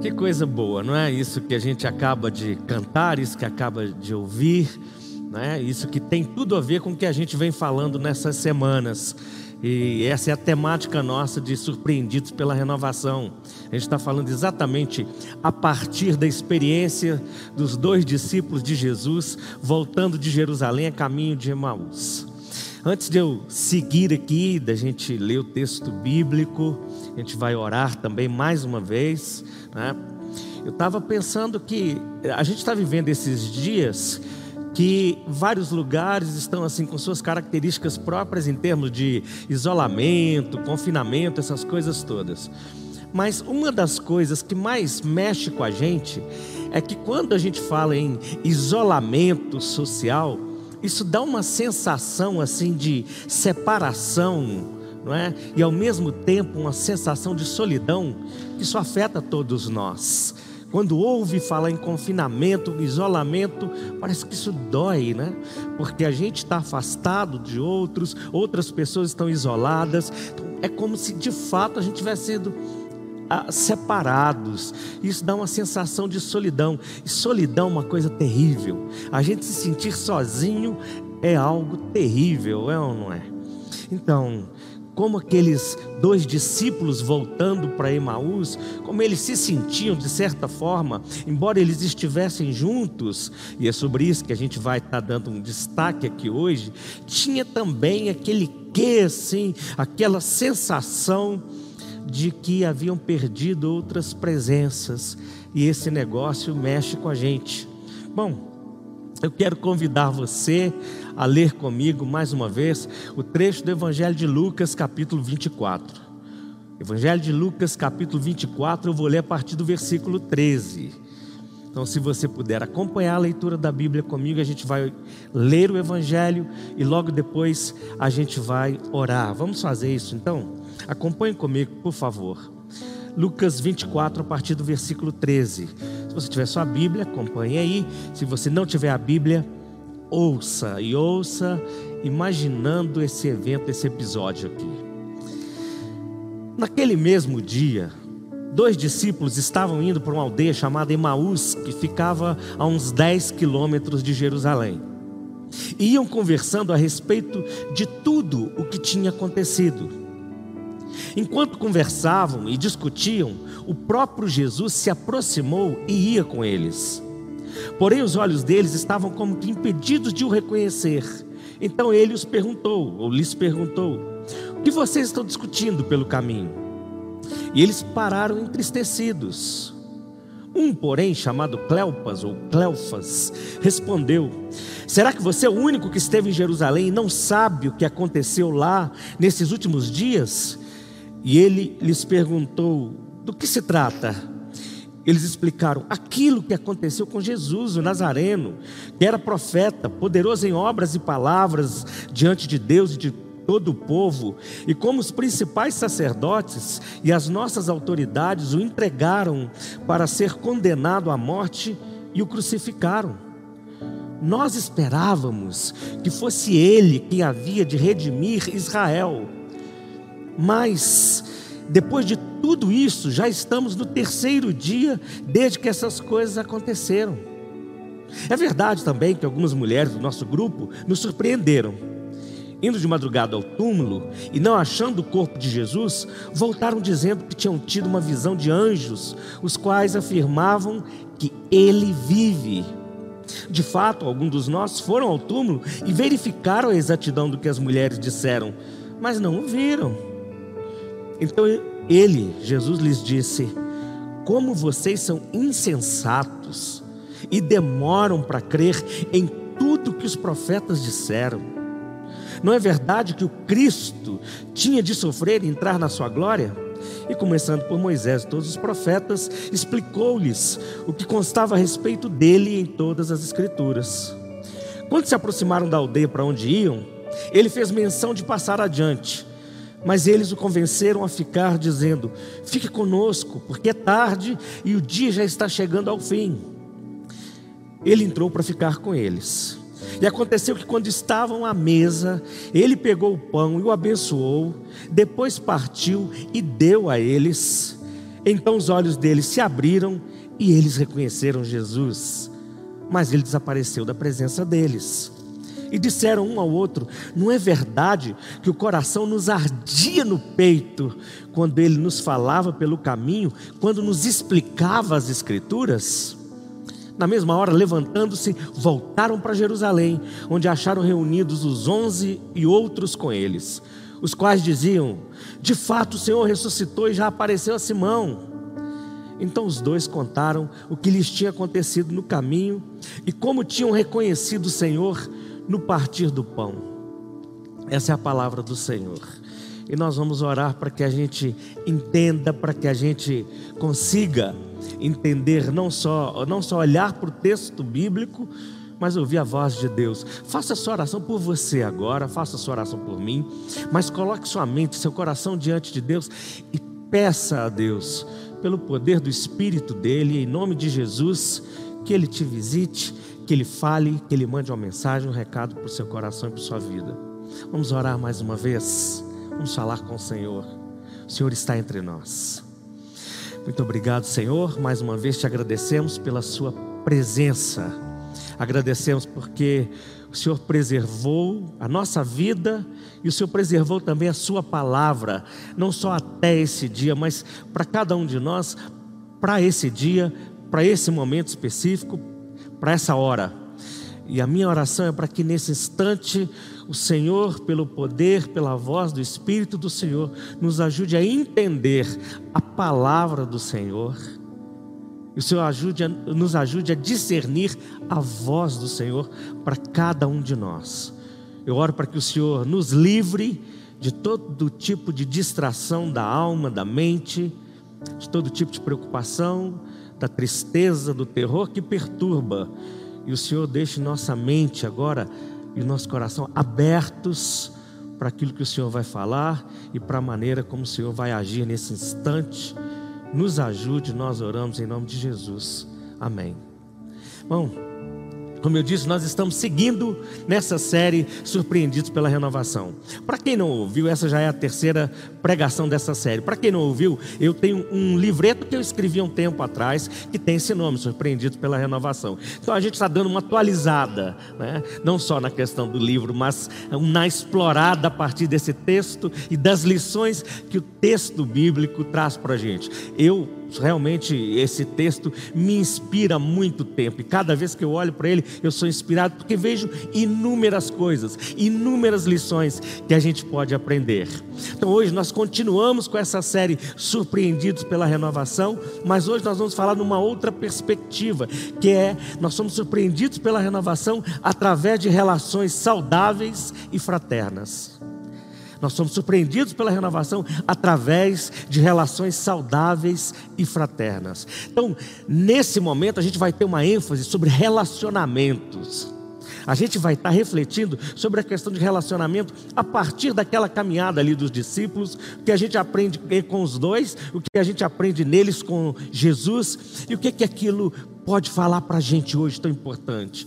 Que coisa boa, não é? Isso que a gente acaba de cantar, isso que acaba de ouvir, né? Isso que tem tudo a ver com o que a gente vem falando nessas semanas. E essa é a temática nossa de surpreendidos pela renovação. A gente está falando exatamente a partir da experiência dos dois discípulos de Jesus voltando de Jerusalém a caminho de Emaús. Antes de eu seguir aqui, da gente ler o texto bíblico, a gente vai orar também mais uma vez. Né? Eu estava pensando que a gente está vivendo esses dias que vários lugares estão assim com suas características próprias em termos de isolamento, confinamento, essas coisas todas. Mas uma das coisas que mais mexe com a gente é que quando a gente fala em isolamento social, isso dá uma sensação assim de separação, não é? E ao mesmo tempo uma sensação de solidão isso afeta todos nós. Quando ouve falar em confinamento, isolamento, parece que isso dói, né? Porque a gente está afastado de outros, outras pessoas estão isoladas. Então, é como se de fato a gente tivesse sido ah, separados. Isso dá uma sensação de solidão. E solidão é uma coisa terrível. A gente se sentir sozinho é algo terrível, é ou não é? Então, como aqueles dois discípulos voltando para Emaús, como eles se sentiam de certa forma, embora eles estivessem juntos, e é sobre isso que a gente vai estar tá dando um destaque aqui hoje, tinha também aquele que assim, aquela sensação de que haviam perdido outras presenças, e esse negócio mexe com a gente. Bom, eu quero convidar você a ler comigo mais uma vez o trecho do Evangelho de Lucas, capítulo 24. Evangelho de Lucas, capítulo 24, eu vou ler a partir do versículo 13. Então, se você puder acompanhar a leitura da Bíblia comigo, a gente vai ler o Evangelho e logo depois a gente vai orar. Vamos fazer isso então? Acompanhe comigo, por favor. Lucas 24, a partir do versículo 13. Você tiver sua Bíblia, acompanhe aí. Se você não tiver a Bíblia, ouça e ouça, imaginando esse evento, esse episódio aqui. Naquele mesmo dia, dois discípulos estavam indo para uma aldeia chamada Emaús, que ficava a uns 10 quilômetros de Jerusalém. E iam conversando a respeito de tudo o que tinha acontecido. Enquanto conversavam e discutiam, o próprio Jesus se aproximou e ia com eles. Porém, os olhos deles estavam como que impedidos de o reconhecer. Então ele os perguntou, ou lhes perguntou: O que vocês estão discutindo pelo caminho? E eles pararam entristecidos. Um, porém, chamado Cleopas ou Cleofas, respondeu: Será que você é o único que esteve em Jerusalém e não sabe o que aconteceu lá nesses últimos dias? E ele lhes perguntou: do que se trata? Eles explicaram aquilo que aconteceu com Jesus, o Nazareno, que era profeta, poderoso em obras e palavras diante de Deus e de todo o povo, e como os principais sacerdotes e as nossas autoridades o entregaram para ser condenado à morte e o crucificaram. Nós esperávamos que fosse ele quem havia de redimir Israel. Mas, depois de tudo isso, já estamos no terceiro dia desde que essas coisas aconteceram. É verdade também que algumas mulheres do nosso grupo nos surpreenderam. Indo de madrugada ao túmulo e não achando o corpo de Jesus, voltaram dizendo que tinham tido uma visão de anjos, os quais afirmavam que ele vive. De fato, alguns dos nossos foram ao túmulo e verificaram a exatidão do que as mulheres disseram, mas não o viram. Então ele, Jesus lhes disse: Como vocês são insensatos e demoram para crer em tudo que os profetas disseram. Não é verdade que o Cristo tinha de sofrer e entrar na sua glória? E começando por Moisés e todos os profetas, explicou-lhes o que constava a respeito dele em todas as Escrituras. Quando se aproximaram da aldeia para onde iam, ele fez menção de passar adiante. Mas eles o convenceram a ficar, dizendo: Fique conosco, porque é tarde e o dia já está chegando ao fim. Ele entrou para ficar com eles. E aconteceu que, quando estavam à mesa, ele pegou o pão e o abençoou, depois partiu e deu a eles. Então os olhos deles se abriram e eles reconheceram Jesus, mas ele desapareceu da presença deles. E disseram um ao outro: Não é verdade que o coração nos ardia no peito quando ele nos falava pelo caminho, quando nos explicava as Escrituras? Na mesma hora, levantando-se, voltaram para Jerusalém, onde acharam reunidos os onze e outros com eles, os quais diziam: De fato, o Senhor ressuscitou e já apareceu a Simão. Então os dois contaram o que lhes tinha acontecido no caminho e como tinham reconhecido o Senhor no partir do pão. Essa é a palavra do Senhor. E nós vamos orar para que a gente entenda, para que a gente consiga entender, não só, não só olhar para o texto bíblico, mas ouvir a voz de Deus. Faça sua oração por você agora, faça sua oração por mim, mas coloque sua mente, seu coração diante de Deus e peça a Deus, pelo poder do Espírito dele, em nome de Jesus, que ele te visite que Ele fale, que Ele mande uma mensagem, um recado para o seu coração e para a sua vida. Vamos orar mais uma vez. Vamos falar com o Senhor. O Senhor está entre nós. Muito obrigado, Senhor. Mais uma vez te agradecemos pela Sua presença. Agradecemos porque o Senhor preservou a nossa vida e o Senhor preservou também a Sua palavra, não só até esse dia, mas para cada um de nós, para esse dia, para esse momento específico, para essa hora. E a minha oração é para que nesse instante o Senhor, pelo poder, pela voz do Espírito do Senhor, nos ajude a entender a palavra do Senhor. E o Senhor ajude a, nos ajude a discernir a voz do Senhor para cada um de nós. Eu oro para que o Senhor nos livre de todo tipo de distração da alma, da mente, de todo tipo de preocupação, da tristeza, do terror que perturba. E o Senhor deixe nossa mente agora e nosso coração abertos para aquilo que o Senhor vai falar e para a maneira como o Senhor vai agir nesse instante. Nos ajude, nós oramos em nome de Jesus. Amém. Bom, como eu disse, nós estamos seguindo nessa série Surpreendidos pela Renovação. Para quem não ouviu, essa já é a terceira pregação dessa série. Para quem não ouviu, eu tenho um livreto que eu escrevi um tempo atrás que tem esse nome, Surpreendidos pela Renovação. Então a gente está dando uma atualizada, né? não só na questão do livro, mas na explorada a partir desse texto e das lições que o texto bíblico traz para a gente. Eu realmente esse texto me inspira há muito tempo. E cada vez que eu olho para ele, eu sou inspirado porque vejo inúmeras coisas, inúmeras lições que a gente pode aprender. Então hoje nós continuamos com essa série Surpreendidos pela Renovação, mas hoje nós vamos falar numa outra perspectiva, que é nós somos surpreendidos pela renovação através de relações saudáveis e fraternas. Nós somos surpreendidos pela renovação através de relações saudáveis e fraternas. Então, nesse momento, a gente vai ter uma ênfase sobre relacionamentos. A gente vai estar refletindo sobre a questão de relacionamento a partir daquela caminhada ali dos discípulos, o que a gente aprende com os dois, o que a gente aprende neles com Jesus e o que que aquilo pode falar para a gente hoje tão importante.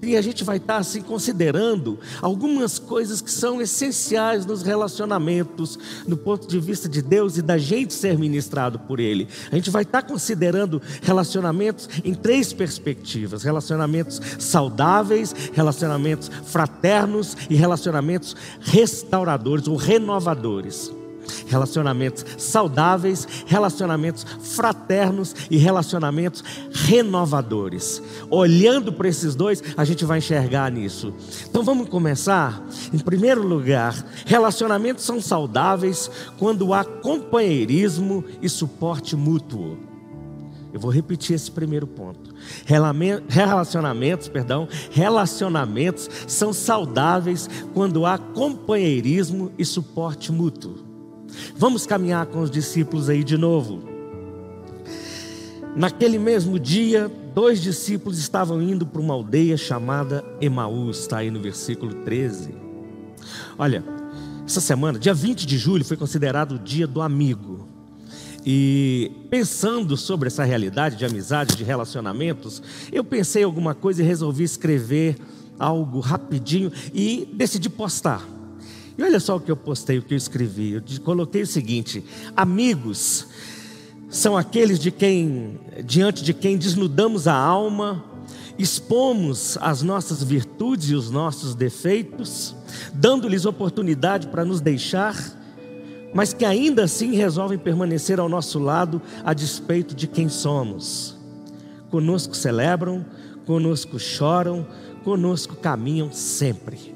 E, a gente vai estar assim considerando algumas coisas que são essenciais nos relacionamentos, do ponto de vista de Deus e da gente ser ministrado por Ele. A gente vai estar considerando relacionamentos em três perspectivas: relacionamentos saudáveis, relacionamentos fraternos e relacionamentos restauradores ou renovadores relacionamentos saudáveis, relacionamentos fraternos e relacionamentos renovadores. Olhando para esses dois, a gente vai enxergar nisso. Então vamos começar? Em primeiro lugar, relacionamentos são saudáveis quando há companheirismo e suporte mútuo. Eu vou repetir esse primeiro ponto. Relacionamentos, perdão, relacionamentos são saudáveis quando há companheirismo e suporte mútuo. Vamos caminhar com os discípulos aí de novo. Naquele mesmo dia, dois discípulos estavam indo para uma aldeia chamada Emaús, está aí no versículo 13. Olha, essa semana, dia 20 de julho, foi considerado o dia do amigo. E pensando sobre essa realidade de amizade, de relacionamentos, eu pensei alguma coisa e resolvi escrever algo rapidinho e decidi postar. E olha só o que eu postei, o que eu escrevi. Eu coloquei o seguinte: amigos são aqueles de quem, diante de quem desnudamos a alma, expomos as nossas virtudes e os nossos defeitos, dando-lhes oportunidade para nos deixar, mas que ainda assim resolvem permanecer ao nosso lado a despeito de quem somos. Conosco celebram, conosco choram, conosco caminham sempre.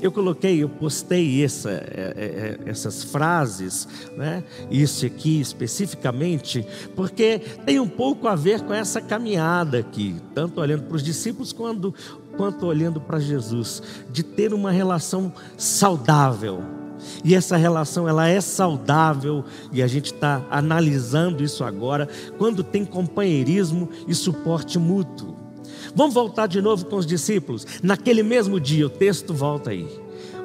Eu coloquei, eu postei essa, é, é, é, essas frases, né? isso aqui especificamente, porque tem um pouco a ver com essa caminhada aqui, tanto olhando para os discípulos quanto, quanto olhando para Jesus, de ter uma relação saudável. E essa relação ela é saudável e a gente está analisando isso agora quando tem companheirismo e suporte mútuo. Vamos voltar de novo com os discípulos. Naquele mesmo dia, o texto volta aí.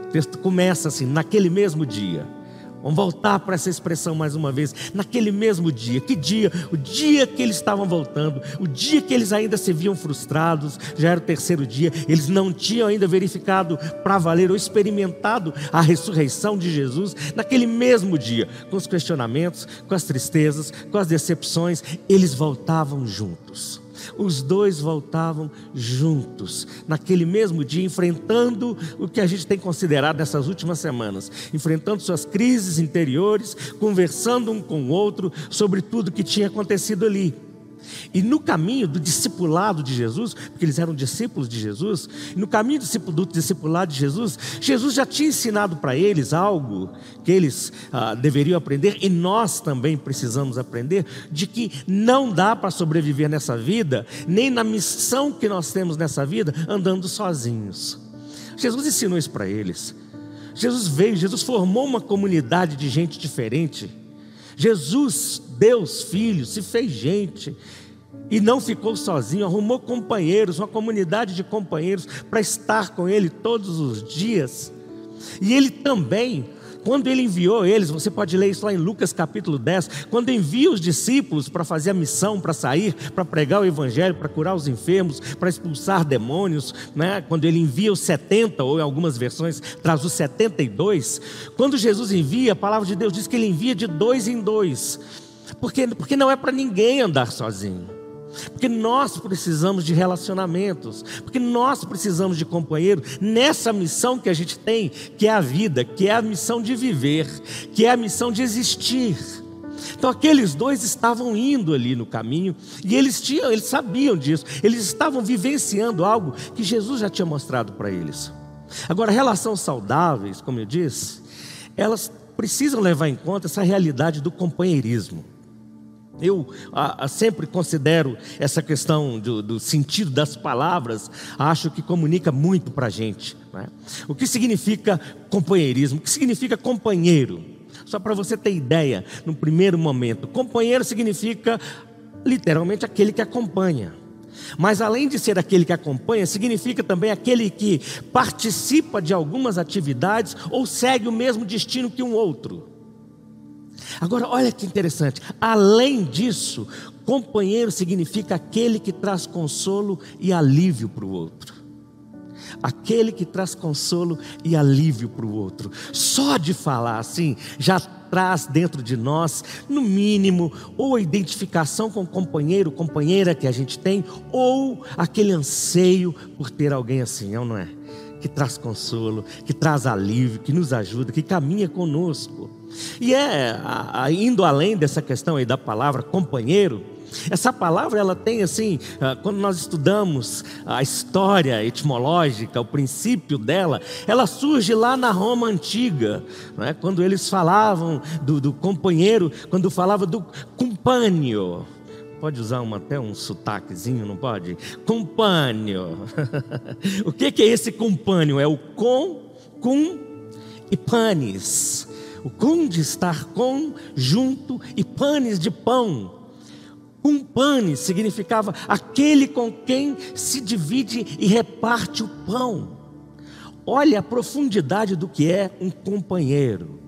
O texto começa assim, naquele mesmo dia. Vamos voltar para essa expressão mais uma vez. Naquele mesmo dia, que dia? O dia que eles estavam voltando, o dia que eles ainda se viam frustrados, já era o terceiro dia, eles não tinham ainda verificado para valer ou experimentado a ressurreição de Jesus. Naquele mesmo dia, com os questionamentos, com as tristezas, com as decepções, eles voltavam juntos os dois voltavam juntos, naquele mesmo dia, enfrentando o que a gente tem considerado nessas últimas semanas, enfrentando suas crises interiores, conversando um com o outro sobre tudo que tinha acontecido ali. E no caminho do discipulado de Jesus, porque eles eram discípulos de Jesus, no caminho do discipulado de Jesus, Jesus já tinha ensinado para eles algo que eles ah, deveriam aprender e nós também precisamos aprender: de que não dá para sobreviver nessa vida, nem na missão que nós temos nessa vida, andando sozinhos. Jesus ensinou isso para eles. Jesus veio, Jesus formou uma comunidade de gente diferente. Jesus, Deus Filho, se fez gente e não ficou sozinho, arrumou companheiros, uma comunidade de companheiros para estar com ele todos os dias. E ele também, quando ele enviou eles, você pode ler isso lá em Lucas capítulo 10, quando envia os discípulos para fazer a missão, para sair, para pregar o evangelho, para curar os enfermos, para expulsar demônios, né? quando ele envia os 70, ou em algumas versões traz os 72, quando Jesus envia, a palavra de Deus diz que ele envia de dois em dois, porque, porque não é para ninguém andar sozinho. Porque nós precisamos de relacionamentos, porque nós precisamos de companheiro nessa missão que a gente tem, que é a vida, que é a missão de viver, que é a missão de existir. Então aqueles dois estavam indo ali no caminho e eles tinham, eles sabiam disso. Eles estavam vivenciando algo que Jesus já tinha mostrado para eles. Agora, relações saudáveis, como eu disse, elas precisam levar em conta essa realidade do companheirismo. Eu a, a, sempre considero essa questão do, do, sentido das palavras, acho que comunica muito para a gente. Né? O que significa companheirismo? O que significa companheiro? Só para você ter ideia, no primeiro momento, companheiro significa literalmente aquele que acompanha. Mas além de ser aquele que acompanha, significa também aquele que participa de algumas atividades ou segue o mesmo destino que um outro. Agora, olha que interessante. Além disso, companheiro significa aquele que traz consolo e alívio para o outro. Aquele que traz consolo e alívio para o outro. Só de falar assim, já traz dentro de nós, no mínimo, ou a identificação com o companheiro, companheira que a gente tem, ou aquele anseio por ter alguém assim, não é? Que traz consolo, que traz alívio, que nos ajuda, que caminha conosco. E é indo além dessa questão aí da palavra companheiro, essa palavra ela tem assim, ah, quando nós estudamos a história etimológica, o princípio dela, ela surge lá na Roma antiga, é? quando eles falavam do, do companheiro, quando falava do compânio. Pode usar uma, até um sotaquezinho, não pode? Compânio. o que, que é esse compânio? É o com, com e panis o com de estar com, junto, e panes de pão. Um panes significava aquele com quem se divide e reparte o pão. Olha a profundidade do que é um companheiro.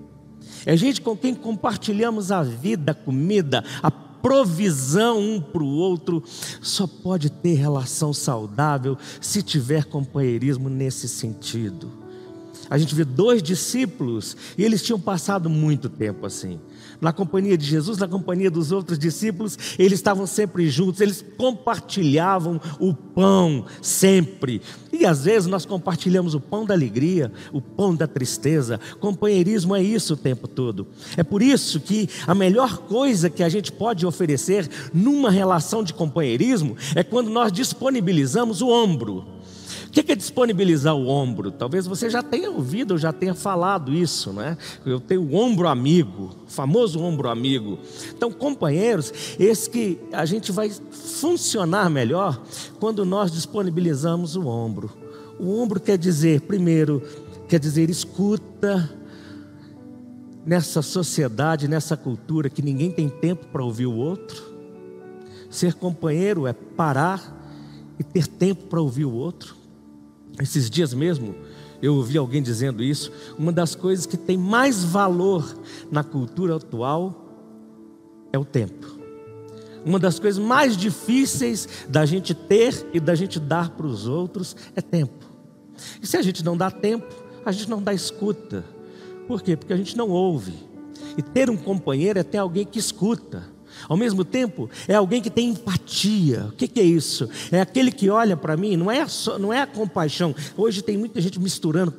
É gente com quem compartilhamos a vida, a comida, a provisão um para o outro. Só pode ter relação saudável se tiver companheirismo nesse sentido. A gente vê dois discípulos e eles tinham passado muito tempo assim. Na companhia de Jesus, na companhia dos outros discípulos, eles estavam sempre juntos, eles compartilhavam o pão sempre. E às vezes nós compartilhamos o pão da alegria, o pão da tristeza. Companheirismo é isso o tempo todo. É por isso que a melhor coisa que a gente pode oferecer numa relação de companheirismo é quando nós disponibilizamos o ombro. O que é disponibilizar o ombro? Talvez você já tenha ouvido, ou já tenha falado isso, né? Eu tenho o ombro amigo, o famoso ombro amigo. Então, companheiros, esse que a gente vai funcionar melhor quando nós disponibilizamos o ombro. O ombro quer dizer, primeiro, quer dizer escuta. Nessa sociedade, nessa cultura que ninguém tem tempo para ouvir o outro, ser companheiro é parar e ter tempo para ouvir o outro. Esses dias mesmo, eu ouvi alguém dizendo isso. Uma das coisas que tem mais valor na cultura atual é o tempo. Uma das coisas mais difíceis da gente ter e da gente dar para os outros é tempo. E se a gente não dá tempo, a gente não dá escuta. Por quê? Porque a gente não ouve. E ter um companheiro é ter alguém que escuta. Ao mesmo tempo, é alguém que tem empatia. O que, que é isso? É aquele que olha para mim, não é, só, não é a compaixão. Hoje tem muita gente misturando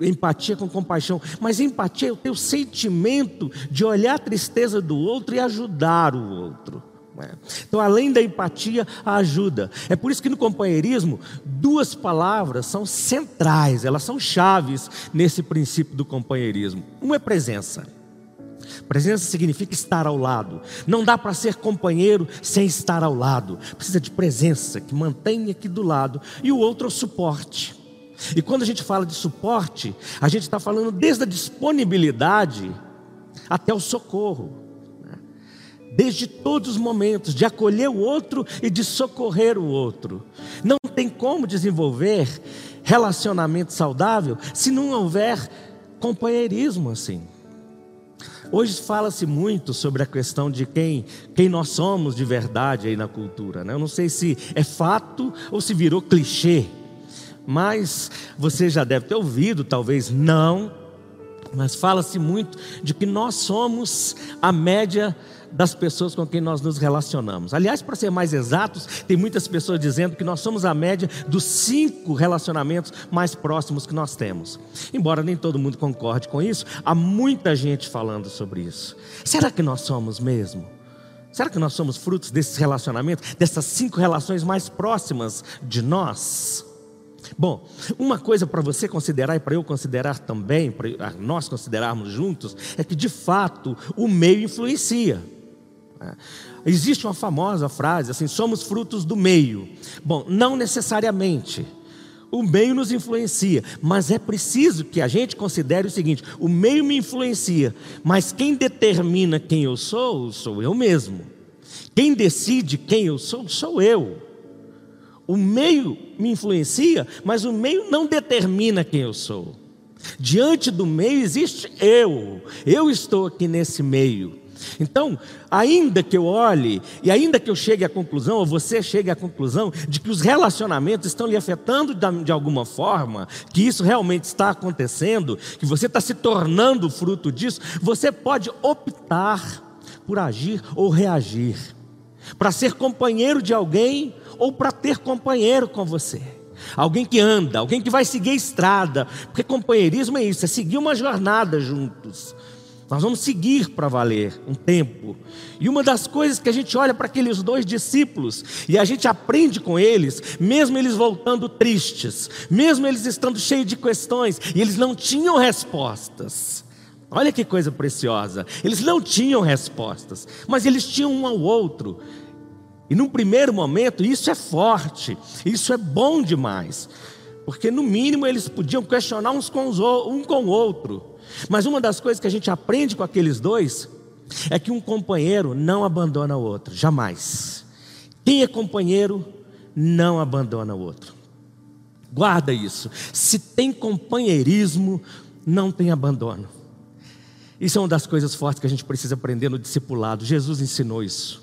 empatia com compaixão, mas empatia é o teu sentimento de olhar a tristeza do outro e ajudar o outro. Né? Então, além da empatia, a ajuda. É por isso que no companheirismo, duas palavras são centrais, elas são chaves nesse princípio do companheirismo. Uma é presença. Presença significa estar ao lado. Não dá para ser companheiro sem estar ao lado. Precisa de presença que mantenha aqui do lado. E o outro é o suporte. E quando a gente fala de suporte, a gente está falando desde a disponibilidade até o socorro. Né? Desde todos os momentos, de acolher o outro e de socorrer o outro. Não tem como desenvolver relacionamento saudável se não houver companheirismo assim. Hoje fala-se muito sobre a questão de quem, quem nós somos de verdade aí na cultura. Né? Eu não sei se é fato ou se virou clichê, mas você já deve ter ouvido, talvez não, mas fala-se muito de que nós somos a média das pessoas com quem nós nos relacionamos. Aliás, para ser mais exatos, tem muitas pessoas dizendo que nós somos a média dos cinco relacionamentos mais próximos que nós temos. Embora nem todo mundo concorde com isso, há muita gente falando sobre isso. Será que nós somos mesmo? Será que nós somos frutos desses relacionamentos, dessas cinco relações mais próximas de nós? Bom, uma coisa para você considerar e para eu considerar também, para nós considerarmos juntos, é que de fato o meio influencia. É. Existe uma famosa frase assim: somos frutos do meio. Bom, não necessariamente. O meio nos influencia, mas é preciso que a gente considere o seguinte: o meio me influencia, mas quem determina quem eu sou, sou eu mesmo. Quem decide quem eu sou, sou eu. O meio me influencia, mas o meio não determina quem eu sou. Diante do meio existe eu. Eu estou aqui nesse meio. Então, ainda que eu olhe e ainda que eu chegue à conclusão, ou você chegue à conclusão de que os relacionamentos estão lhe afetando de alguma forma, que isso realmente está acontecendo, que você está se tornando fruto disso, você pode optar por agir ou reagir, para ser companheiro de alguém ou para ter companheiro com você. Alguém que anda, alguém que vai seguir a estrada, porque companheirismo é isso, é seguir uma jornada juntos. Nós vamos seguir para valer um tempo. E uma das coisas que a gente olha para aqueles dois discípulos e a gente aprende com eles, mesmo eles voltando tristes, mesmo eles estando cheios de questões, e eles não tinham respostas. Olha que coisa preciosa. Eles não tinham respostas, mas eles tinham um ao outro. E num primeiro momento, isso é forte, isso é bom demais, porque no mínimo eles podiam questionar uns com os, um com o outro. Mas uma das coisas que a gente aprende com aqueles dois é que um companheiro não abandona o outro, jamais. Quem é companheiro não abandona o outro. Guarda isso. Se tem companheirismo, não tem abandono. Isso é uma das coisas fortes que a gente precisa aprender no discipulado. Jesus ensinou isso.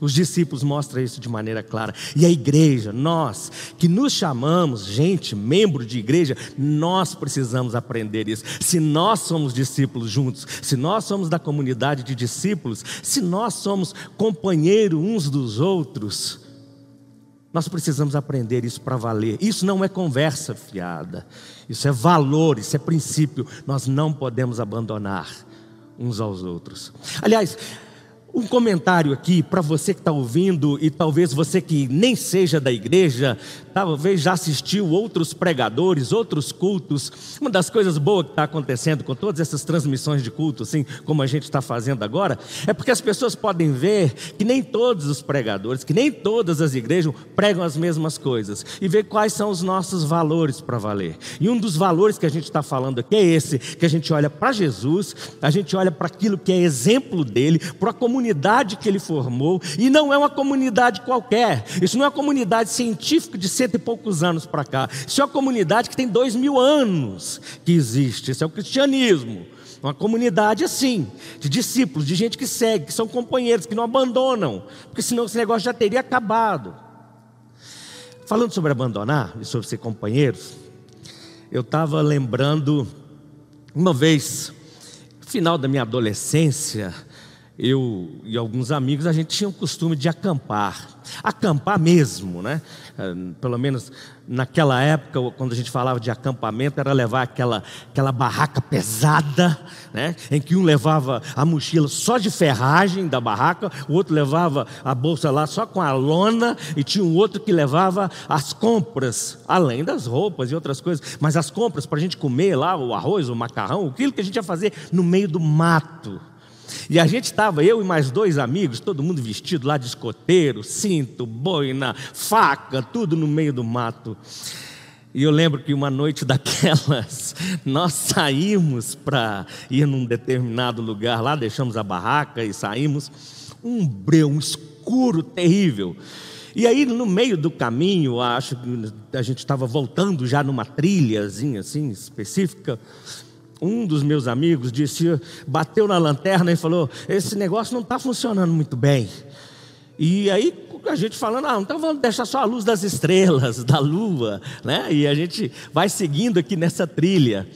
Os discípulos mostram isso de maneira clara. E a igreja, nós que nos chamamos, gente, membro de igreja, nós precisamos aprender isso. Se nós somos discípulos juntos, se nós somos da comunidade de discípulos, se nós somos companheiros uns dos outros, nós precisamos aprender isso para valer. Isso não é conversa fiada, isso é valor, isso é princípio. Nós não podemos abandonar uns aos outros. Aliás, um comentário aqui para você que está ouvindo e talvez você que nem seja da igreja, talvez já assistiu outros pregadores, outros cultos. Uma das coisas boas que está acontecendo com todas essas transmissões de culto, assim como a gente está fazendo agora, é porque as pessoas podem ver que nem todos os pregadores, que nem todas as igrejas pregam as mesmas coisas e ver quais são os nossos valores para valer. E um dos valores que a gente está falando aqui é esse: que a gente olha para Jesus, a gente olha para aquilo que é exemplo dele, para a comunidade que ele formou, e não é uma comunidade qualquer, isso não é uma comunidade científica de cento e poucos anos para cá, isso é uma comunidade que tem dois mil anos que existe, isso é o cristianismo. Uma comunidade assim, de discípulos, de gente que segue, que são companheiros, que não abandonam, porque senão esse negócio já teria acabado. Falando sobre abandonar e sobre ser companheiros, eu estava lembrando, uma vez, final da minha adolescência, eu e alguns amigos, a gente tinha o costume de acampar. Acampar mesmo, né? Eh, pelo menos naquela época, quando a gente falava de acampamento, era levar aquela, aquela barraca pesada, né? em que um levava a mochila só de ferragem da barraca, o outro levava a bolsa lá só com a lona, e tinha um outro que levava as compras, além das roupas e outras coisas, mas as compras para a gente comer lá, o arroz, o macarrão, aquilo que a gente ia fazer no meio do mato. E a gente estava, eu e mais dois amigos, todo mundo vestido lá de escoteiro, cinto, boina, faca, tudo no meio do mato. E eu lembro que uma noite daquelas, nós saímos para ir num determinado lugar lá, deixamos a barraca e saímos. Um breu, um escuro terrível. E aí, no meio do caminho, acho que a gente estava voltando já numa trilhazinha assim específica um dos meus amigos disse, bateu na lanterna e falou: Esse negócio não está funcionando muito bem. E aí a gente falando, ah, então vamos deixar só a luz das estrelas, da lua, né? E a gente vai seguindo aqui nessa trilha.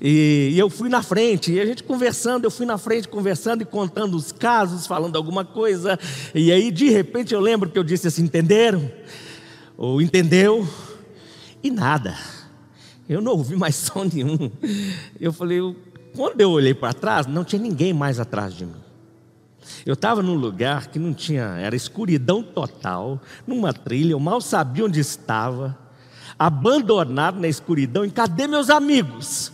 E, e, eu fui na frente, e a gente conversando, eu fui na frente conversando e contando os casos, falando alguma coisa. E aí, de repente, eu lembro que eu disse assim: entenderam? Ou entendeu? E nada. Eu não ouvi mais som nenhum. Eu falei, eu, quando eu olhei para trás, não tinha ninguém mais atrás de mim. Eu estava num lugar que não tinha, era escuridão total, numa trilha, eu mal sabia onde estava, abandonado na escuridão, e cadê meus amigos?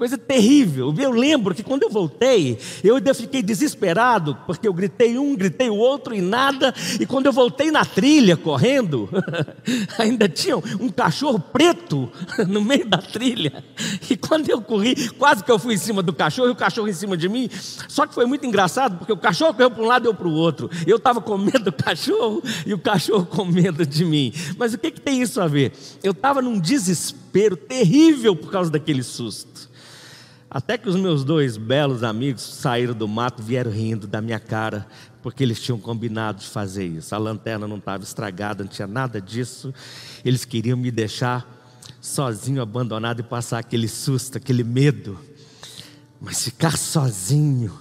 Coisa terrível. Eu lembro que quando eu voltei, eu ainda fiquei desesperado, porque eu gritei um, gritei o outro e nada. E quando eu voltei na trilha correndo, ainda tinha um cachorro preto no meio da trilha. E quando eu corri, quase que eu fui em cima do cachorro e o cachorro em cima de mim. Só que foi muito engraçado, porque o cachorro correu para um lado e eu para o outro. Eu estava com medo do cachorro e o cachorro com medo de mim. Mas o que, que tem isso a ver? Eu estava num desespero terrível por causa daquele susto. Até que os meus dois belos amigos saíram do mato, vieram rindo da minha cara, porque eles tinham combinado de fazer isso. A lanterna não estava estragada, não tinha nada disso. Eles queriam me deixar sozinho, abandonado e passar aquele susto, aquele medo. Mas ficar sozinho,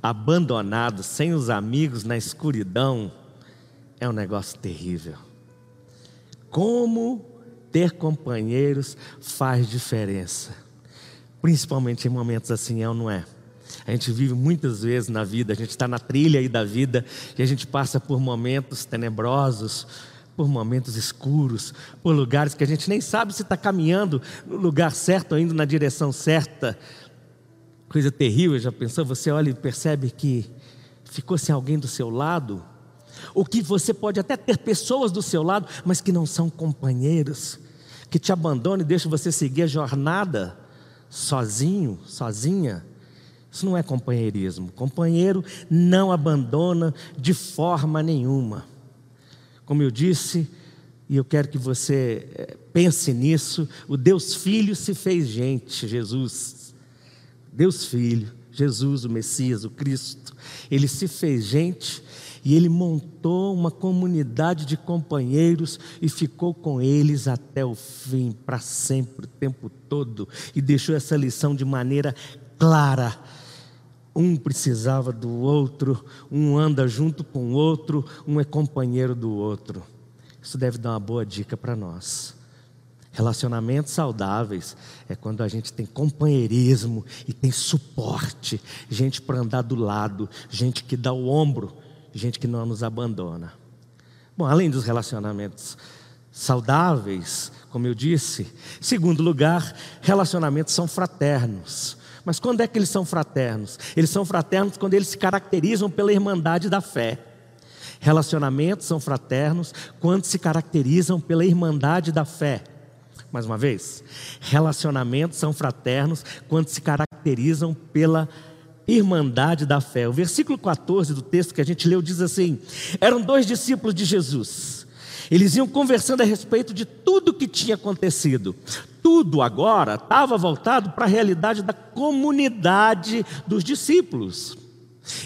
abandonado, sem os amigos, na escuridão, é um negócio terrível. Como ter companheiros faz diferença principalmente em momentos assim, é ou não é? A gente vive muitas vezes na vida, a gente está na trilha aí da vida e a gente passa por momentos tenebrosos, por momentos escuros, por lugares que a gente nem sabe se está caminhando no lugar certo, indo na direção certa. Coisa terrível, já pensou? Você olha e percebe que ficou sem alguém do seu lado, ou que você pode até ter pessoas do seu lado, mas que não são companheiros, que te abandonam e deixam você seguir a jornada sozinho, sozinha, isso não é companheirismo. Companheiro não abandona de forma nenhuma. Como eu disse, e eu quero que você eh, pense nisso, o Deus Filho se fez gente, Jesus. Deus Filho, Jesus, o Messias, o Cristo, ele se fez gente E ele montou uma comunidade de companheiros e ficou com eles até o fim, para sempre, o tempo todo, e deixou essa lição de maneira clara. Um precisava do outro, um anda junto com o outro, um é companheiro do outro. Isso deve dar uma boa dica para nós. Relacionamentos saudáveis é quando a gente tem companheirismo e tem suporte, gente para andar do lado, gente que dá o ombro, gente que não nos abandona. Bom, além dos relacionamentos saudáveis, como eu disse, segundo lugar, relacionamentos são fraternos. Mas quando é que eles são fraternos? Eles são fraternos quando eles se caracterizam pela irmandade da fé. Relacionamentos são fraternos quando se caracterizam pela irmandade da fé mais uma vez. Relacionamentos são fraternos quando se caracterizam pela irmandade da fé. O versículo 14 do texto que a gente leu diz assim: eram dois discípulos de Jesus. Eles iam conversando a respeito de tudo que tinha acontecido. Tudo agora estava voltado para a realidade da comunidade dos discípulos.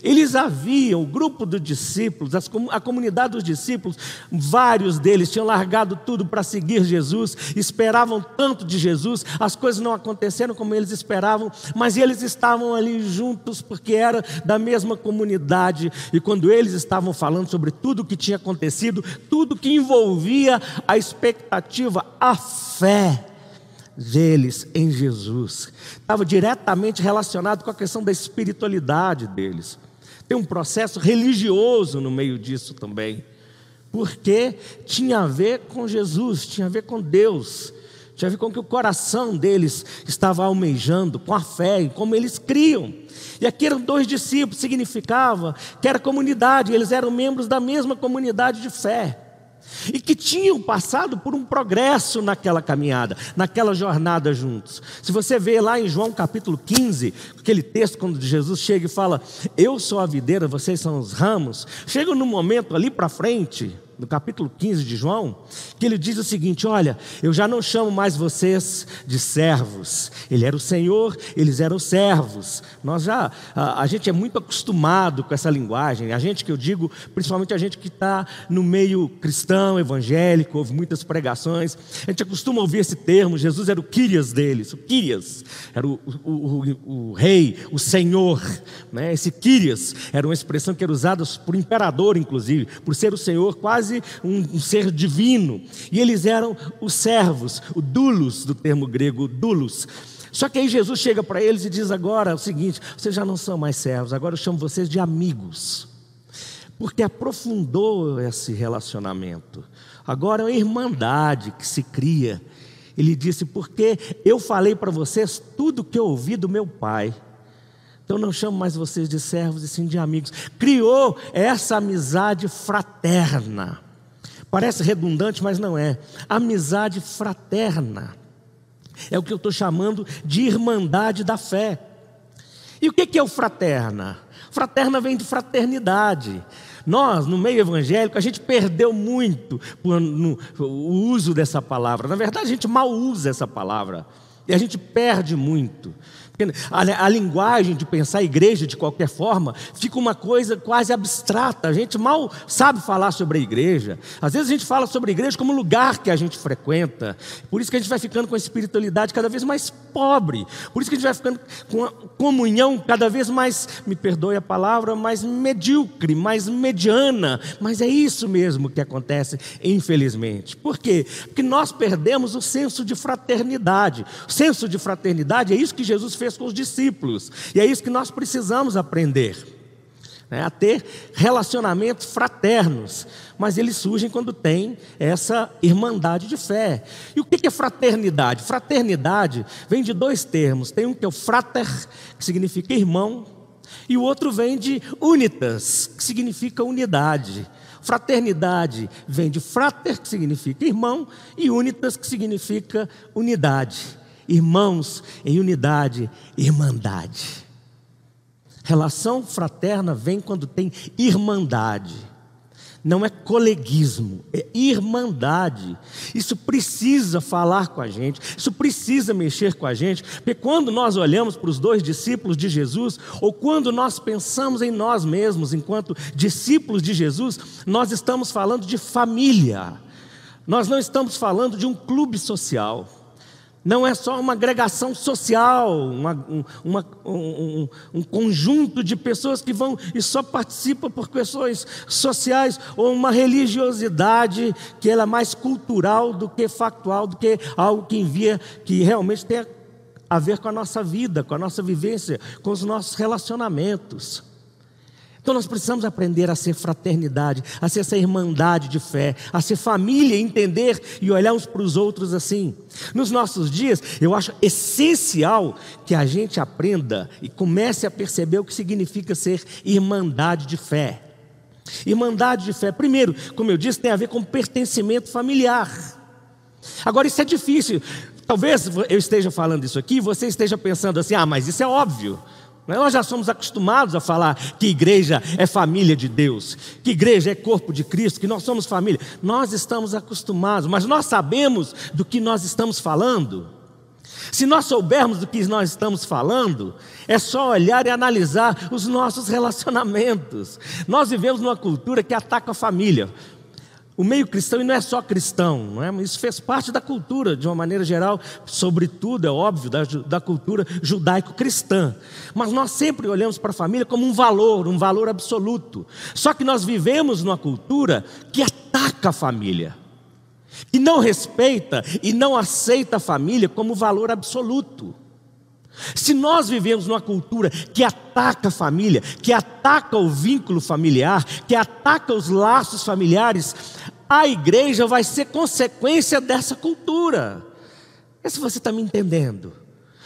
Eles haviam, o grupo dos discípulos, a comunidade dos discípulos, vários deles tinham largado tudo para seguir Jesus, esperavam tanto de Jesus, as coisas não aconteceram como eles esperavam, mas eles estavam ali juntos porque era da mesma comunidade, e quando eles estavam falando sobre tudo o que tinha acontecido, tudo que envolvia a expectativa, a fé, deles em Jesus. Estava diretamente relacionado com a questão da espiritualidade deles. Tem um processo religioso no meio disso também. Porque tinha a ver com Jesus, tinha a ver com Deus, tinha a ver com o que o coração deles estava almejando, com a fé e como eles criam. E aqui eram dois discípulos, significava que era comunidade, eles eram membros da mesma comunidade de fé e que tinham passado por um progresso naquela caminhada, naquela jornada juntos. Se você vê lá em João capítulo 15, aquele texto quando Jesus chega e fala: Eu sou a videira, vocês são os ramos, chega no momento ali para frente, no capítulo 15 de João, que ele diz o seguinte: Olha, eu já não chamo mais vocês de servos. Ele era o Senhor, eles eram servos. Nós já, a, a gente é muito acostumado com essa linguagem. A gente que eu digo, principalmente a gente que está no meio cristão, evangélico, ouve muitas pregações, a gente acostuma ouvir esse termo. Jesus era o Quírias deles, o Quírias era o, o, o, o rei, o Senhor. Né? Esse Quírias era uma expressão que era usada por imperador, inclusive, por ser o Senhor quase quase um, um ser divino. E eles eram os servos, o dulos do termo grego, dulos. Só que aí Jesus chega para eles e diz agora o seguinte: vocês já não são mais servos, agora eu chamo vocês de amigos. Porque aprofundou esse relacionamento. Agora é uma irmandade que se cria. Ele disse: Porque eu falei para vocês tudo que eu ouvi do meu Pai. Então não chamo mais vocês de servos e sim de amigos. Criou essa amizade fraterna. Parece redundante, mas não é. Amizade fraterna. É o que eu estou chamando de irmandade da fé. E o que é o fraterna? Fraterna vem de fraternidade. Nós, no meio evangélico, a gente perdeu muito o uso dessa palavra. Na verdade, a gente mal usa essa palavra. E a gente perde muito. A, a, linguagem de pensar igreja de qualquer forma fica uma coisa quase abstrata. A gente mal sabe falar sobre a igreja. Às vezes a gente fala sobre a igreja como lugar que a gente frequenta. Por isso que a gente vai ficando com a espiritualidade cada vez mais pobre. Por isso que a gente vai ficando com a comunhão cada vez mais, me perdoe a palavra, mais medíocre, mais mediana. Mas é isso mesmo que acontece, infelizmente. Por quê? Porque nós perdemos o senso de fraternidade. O senso de fraternidade é isso que Jesus fez fez com os discípulos. E é isso que nós precisamos aprender. Né, a ter relacionamentos fraternos, mas eles surgem quando tem essa irmandade de fé. E o que é fraternidade? Fraternidade vem de dois termos: tem um que é o frater, que significa irmão, e o outro vem de unitas, que significa unidade. Fraternidade vem de frater, que significa irmão, e unitas, que significa unidade irmãos em unidade, irmandade. Relação fraterna vem quando tem irmandade. não é coleguismo, é irmandade. Isso precisa falar com a gente, isso precisa mexer com a gente, porque quando nós olhamos para os dois discípulos de Jesus, ou quando nós pensamos em nós mesmos enquanto discípulos de Jesus, nós estamos falando de família, nós não estamos falando de um clube social. Não é só uma agregação social, uma, uma, um, um, conjunto de pessoas que vão e só participam por questões sociais, ou uma religiosidade que ela é mais cultural do que factual, do que algo que envia, que realmente tem a ver com a nossa vida, com a nossa vivência, com os nossos relacionamentos. Então nós precisamos aprender a ser fraternidade, a ser essa irmandade de fé, a ser família, entender e olhar uns para os outros assim. Nos nossos dias, eu acho essencial que a gente aprenda e comece a perceber o que significa ser irmandade de fé. Irmandade de fé, primeiro, como eu disse, tem a ver com pertencimento familiar. Agora, isso é difícil. Talvez eu esteja falando isso aqui, você esteja pensando assim: ah, mas isso é óbvio. Nós já somos acostumados a falar que igreja é família de Deus, que igreja é corpo de Cristo, que nós somos família. Nós estamos acostumados, mas nós sabemos do que nós estamos falando. Se nós soubermos do que nós estamos falando, é só olhar e analisar os nossos relacionamentos. Nós vivemos numa cultura que ataca a família. O meio cristão, e não é só cristão, não é? isso fez parte da cultura, de uma maneira geral, sobretudo, é óbvio, da, da cultura judaico-cristã. Mas nós sempre olhamos para a família como um valor, um valor absoluto. Só que nós vivemos numa cultura que ataca a família, que não respeita e não aceita a família como valor absoluto. Se nós vivemos numa cultura que ataca a família, que ataca o vínculo familiar, que ataca os laços familiares, a igreja vai ser consequência dessa cultura. E se você está me entendendo?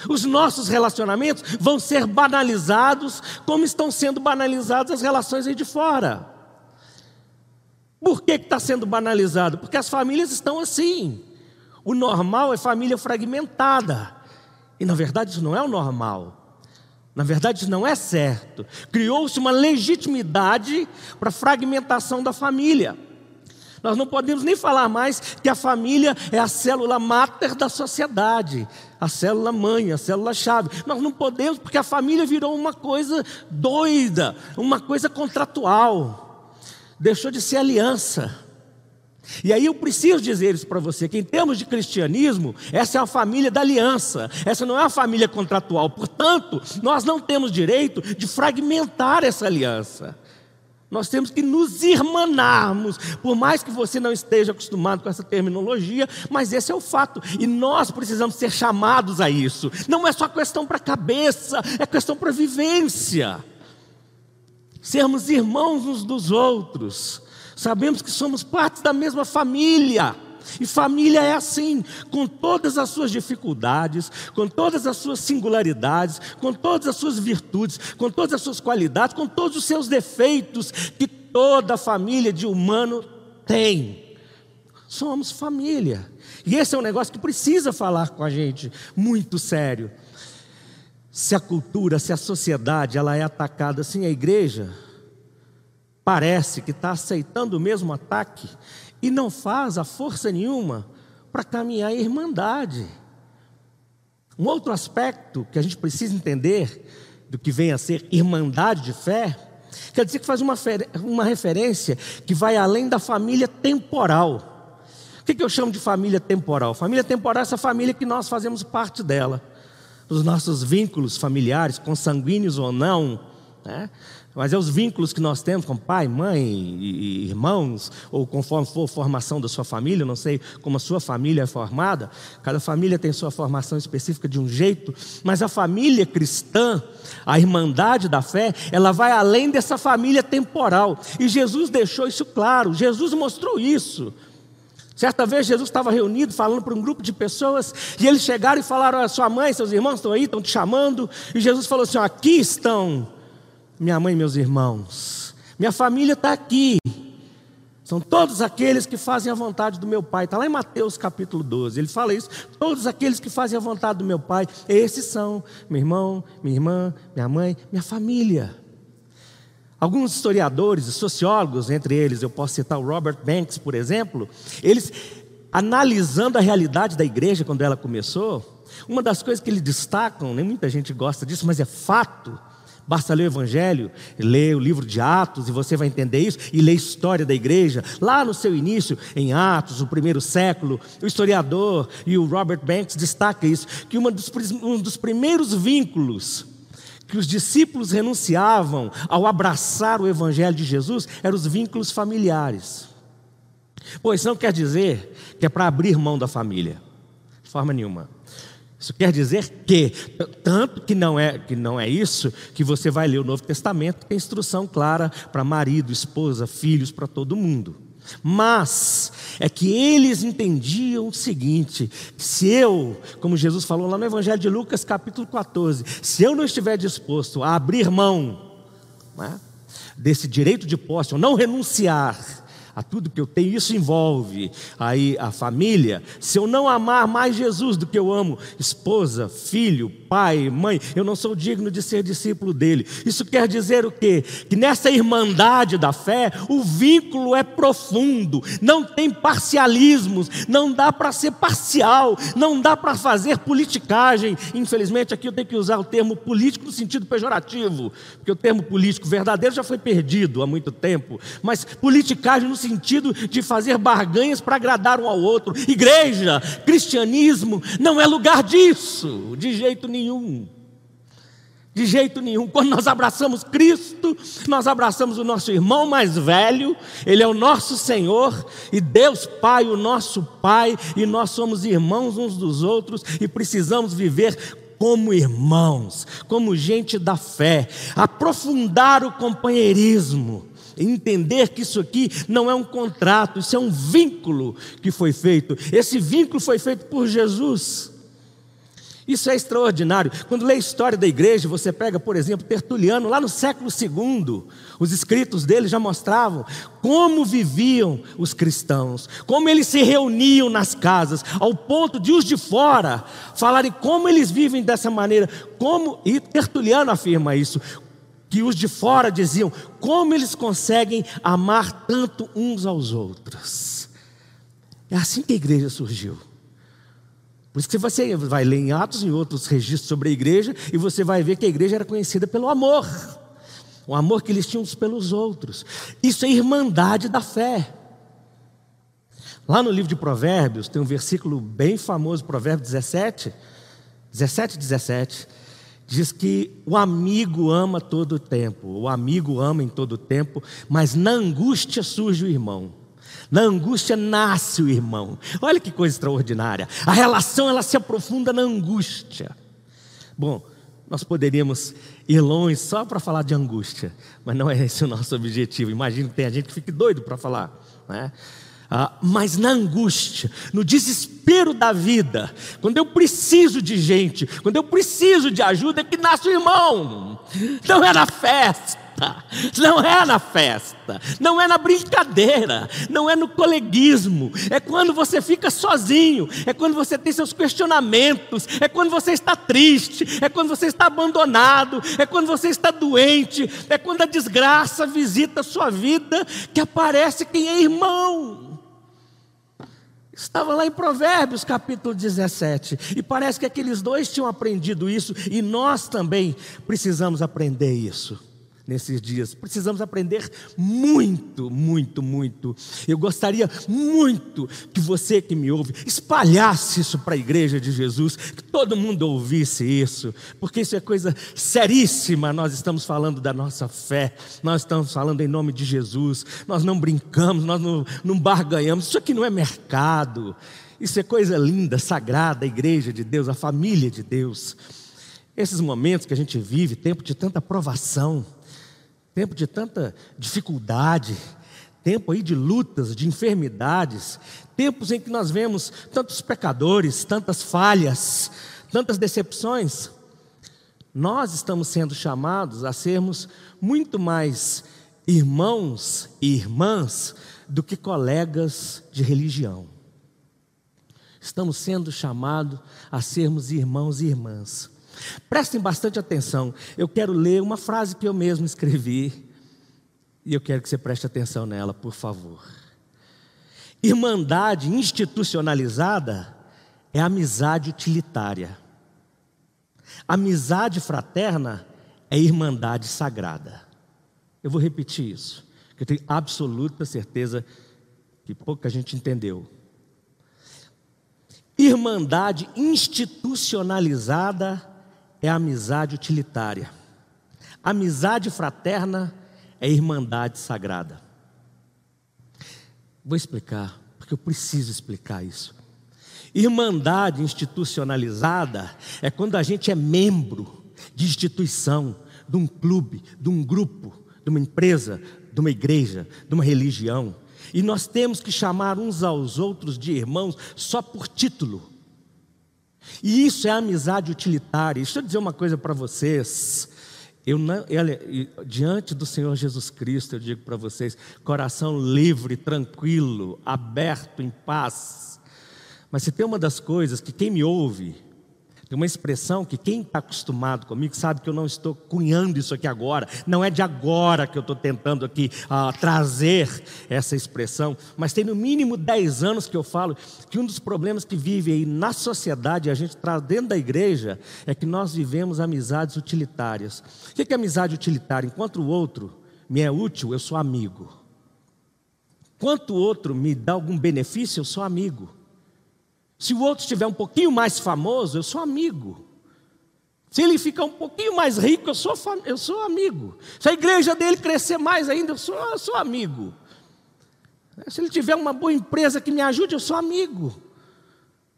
Os nossos relacionamentos vão ser banalizados, como estão sendo banalizadas as relações aí de fora. Por que está sendo banalizado? Porque as famílias estão assim. O normal é família fragmentada. E na verdade isso não é o normal. Na verdade isso não é certo. Criou-se uma legitimidade para a fragmentação da família. Nós não podemos nem falar mais que a família é a célula máter da sociedade, a célula mãe, a célula chave. Nós não podemos, porque a família virou uma coisa doida, uma coisa contratual. Deixou de ser aliança. E aí eu preciso dizer isso para você, que em termos de cristianismo, essa é a família da aliança, essa não é a família contratual. Portanto, nós não temos direito de fragmentar essa aliança. Nós temos que nos irmanarmos, por mais que você não esteja acostumado com essa terminologia, mas esse é o fato, e nós precisamos ser chamados a isso. Não é só questão para a cabeça, é questão para a vivência. Sermos irmãos uns dos outros, sabemos que somos parte da mesma família. E família é assim, com todas as suas dificuldades, com todas as suas singularidades, com todas as suas virtudes, com todas as suas qualidades, com todos os seus defeitos que toda família de humano tem. Somos família. E esse é um negócio que precisa falar com a gente muito sério. Se a cultura, se a sociedade, ela é atacada assim, a igreja parece que está aceitando o mesmo ataque e não faz a força nenhuma para caminhar em irmandade. Um outro aspecto que a gente precisa entender do que vem a ser irmandade de fé, quer dizer que faz uma, uma referência que vai além da família temporal. O que, que eu chamo de família temporal? Família temporal é essa família que nós fazemos parte dela. Os nossos vínculos familiares, consanguíneos ou não, né? Mas é os vínculos que nós temos com pai, mãe e irmãos, ou conforme for a formação da sua família, não sei como a sua família é formada, cada família tem sua formação específica de um jeito, mas a família cristã, a irmandade da fé, ela vai além dessa família temporal, e Jesus deixou isso claro, Jesus mostrou isso. Certa vez Jesus estava reunido falando para um grupo de pessoas e eles chegaram e falaram: Sua mãe, seus irmãos estão aí, estão te chamando. E Jesus falou assim: Aqui estão minha mãe e meus irmãos. Minha família está aqui. São todos aqueles que fazem a vontade do meu Pai. Está lá em Mateus capítulo 12. Ele fala isso. Todos aqueles que fazem a vontade do meu Pai. Esses são meu irmão, minha irmã, minha mãe, minha família. Alguns historiadores e sociólogos, entre eles eu posso citar o Robert Banks, por exemplo, eles analisando a realidade da igreja quando ela começou, uma das coisas que eles destacam, nem muita gente gosta disso, mas é fato. Basta ler o Evangelho, ler o livro de Atos e você vai entender isso, e ler a história da igreja. Lá no seu início, em Atos, o primeiro século, o historiador e o Robert Banks destaca isso, que dos, um dos primeiros vínculos que os discípulos renunciavam ao abraçar o Evangelho de Jesus eram os vínculos familiares. Pois não quer dizer que é para abrir mão da família, de forma nenhuma. Isso quer dizer que, tanto que não é que não é isso, que você vai ler o Novo Testamento, tem instrução clara para marido, esposa, filhos, para todo mundo. Mas é que eles entendiam o seguinte: se eu, como Jesus falou lá no Evangelho de Lucas, capítulo 14, se eu não estiver disposto a abrir mão é, desse direito de posse, ou não renunciar a tudo que eu tenho, isso envolve aí a família. Se eu não amar mais Jesus do que eu amo esposa, filho, pai, mãe, eu não sou digno de ser discípulo dele. Isso quer dizer o quê? Que nessa irmandade da fé, o vínculo é profundo, não tem parcialismos, não dá para ser parcial, não dá para fazer politicagem. Infelizmente, aqui eu tenho que usar o termo político no sentido pejorativo, porque o termo político verdadeiro já foi perdido há muito tempo, mas politicagem no sentido de fazer barganhas para agradar um ao outro. Igreja, cristianismo não é lugar disso, de jeito nenhum. De jeito nenhum. Quando nós abraçamos Cristo, nós abraçamos o nosso irmão mais velho, ele é o nosso Senhor, e Deus Pai, o nosso Pai, e nós somos irmãos uns dos outros e precisamos viver como irmãos, como gente da fé, aprofundar o companheirismo entender que isso aqui não é um contrato, isso é um vínculo que foi feito. Esse vínculo foi feito por Jesus. Isso é extraordinário. Quando lê a história da igreja, você pega, por exemplo, Tertuliano, lá no século II, os escritos dele já mostravam como viviam os cristãos, como eles se reuniam nas casas, ao ponto de os de fora falarem como eles vivem dessa maneira, como, e Tertuliano afirma isso, que os de fora diziam: como eles conseguem amar tanto uns aos outros? É assim que a igreja surgiu. Por isso que você vai ler em Atos e outros registros sobre a igreja e você vai ver que a igreja era conhecida pelo amor. O amor que eles tinham uns pelos outros. Isso é irmandade da fé. Lá no livro de Provérbios tem um versículo bem famoso, Provérbios 17, 17, 17 diz que o amigo ama todo o tempo, o amigo ama em todo o tempo, mas na angústia surge o irmão. Na angústia nasce o irmão. Olha que coisa extraordinária. A relação ela se aprofunda na angústia. Bom, nós poderíamos ir longe só para falar de angústia, mas não é esse o nosso objetivo. Imagino que tem gente que fique doido para falar. Né? Ah, mas na angústia, no desespero da vida, quando eu preciso de gente, quando eu preciso de ajuda, é que nasce o irmão. Não é na festa, não é na festa, não é na brincadeira, não é no coleguismo, é quando você fica sozinho, é quando você tem seus questionamentos, é quando você está triste, é quando você está abandonado, é quando você está doente, é quando a desgraça visita a sua vida, que aparece quem é irmão. Estava lá em Provérbios capítulo 17. E parece que aqueles dois tinham aprendido isso. E nós também precisamos aprender isso nesses dias. Precisamos aprender muito, muito, muito. Eu gostaria muito que você que me ouve espalhasse isso para a igreja de Jesus, que todo mundo ouvisse isso, porque isso é coisa seríssima. Nós estamos falando da nossa fé, nós estamos falando em nome de Jesus, nós não brincamos, nós não, não barganhamos. Isso aqui não é mercado. Isso é coisa linda, sagrada, a igreja de Deus, a família de Deus. Esses momentos que a gente vive, tempo de tanta provação, tempo de tanta dificuldade, tempo aí de lutas, de enfermidades, tempos em que nós vemos tantos pecadores, tantas falhas, tantas decepções. Nós estamos sendo chamados a sermos muito mais irmãos e irmãs do que colegas de religião. Estamos sendo chamados a sermos irmãos e irmãs. Prestem bastante atenção. Eu quero ler uma frase que eu mesmo escrevi. E eu quero que você preste atenção nela, por favor. Irmandade institucionalizada é amizade utilitária. Amizade fraterna é irmandade sagrada. Eu vou repetir isso, que eu tenho absoluta certeza que pouca gente entendeu. Irmandade institucionalizada é amizade utilitária. Amizade fraterna é irmandade sagrada. Vou explicar, porque eu preciso explicar isso. Irmandade institucionalizada é quando a gente é membro de instituição, de um clube, de um grupo, de uma empresa, de uma igreja, de uma religião. E nós temos que chamar uns aos outros de irmãos só por título. E isso é amizade utilitária. Deixa eu dizer uma coisa para vocês. Eu não, diante do Senhor Jesus Cristo, eu digo para vocês: coração livre, tranquilo, aberto, em paz. Mas se tem uma das coisas que quem me ouve, tem uma expressão que quem está acostumado comigo sabe que eu não estou cunhando isso aqui agora. Não é de agora que eu estou tentando aqui uh, trazer essa expressão, mas tem no mínimo 10 anos que eu falo que um dos problemas que vive aí na sociedade, a gente traz dentro da igreja, é que nós vivemos amizades utilitárias. O que é amizade utilitária? Enquanto o outro me é útil, eu sou amigo. Enquanto o outro me dá algum benefício, eu sou amigo. Se o outro estiver um pouquinho mais famoso, eu sou amigo. Se ele ficar um pouquinho mais rico, eu sou, eu sou amigo. Se a igreja dele crescer mais ainda, eu sou, eu sou amigo. Se ele tiver uma boa empresa que me ajude, eu sou amigo.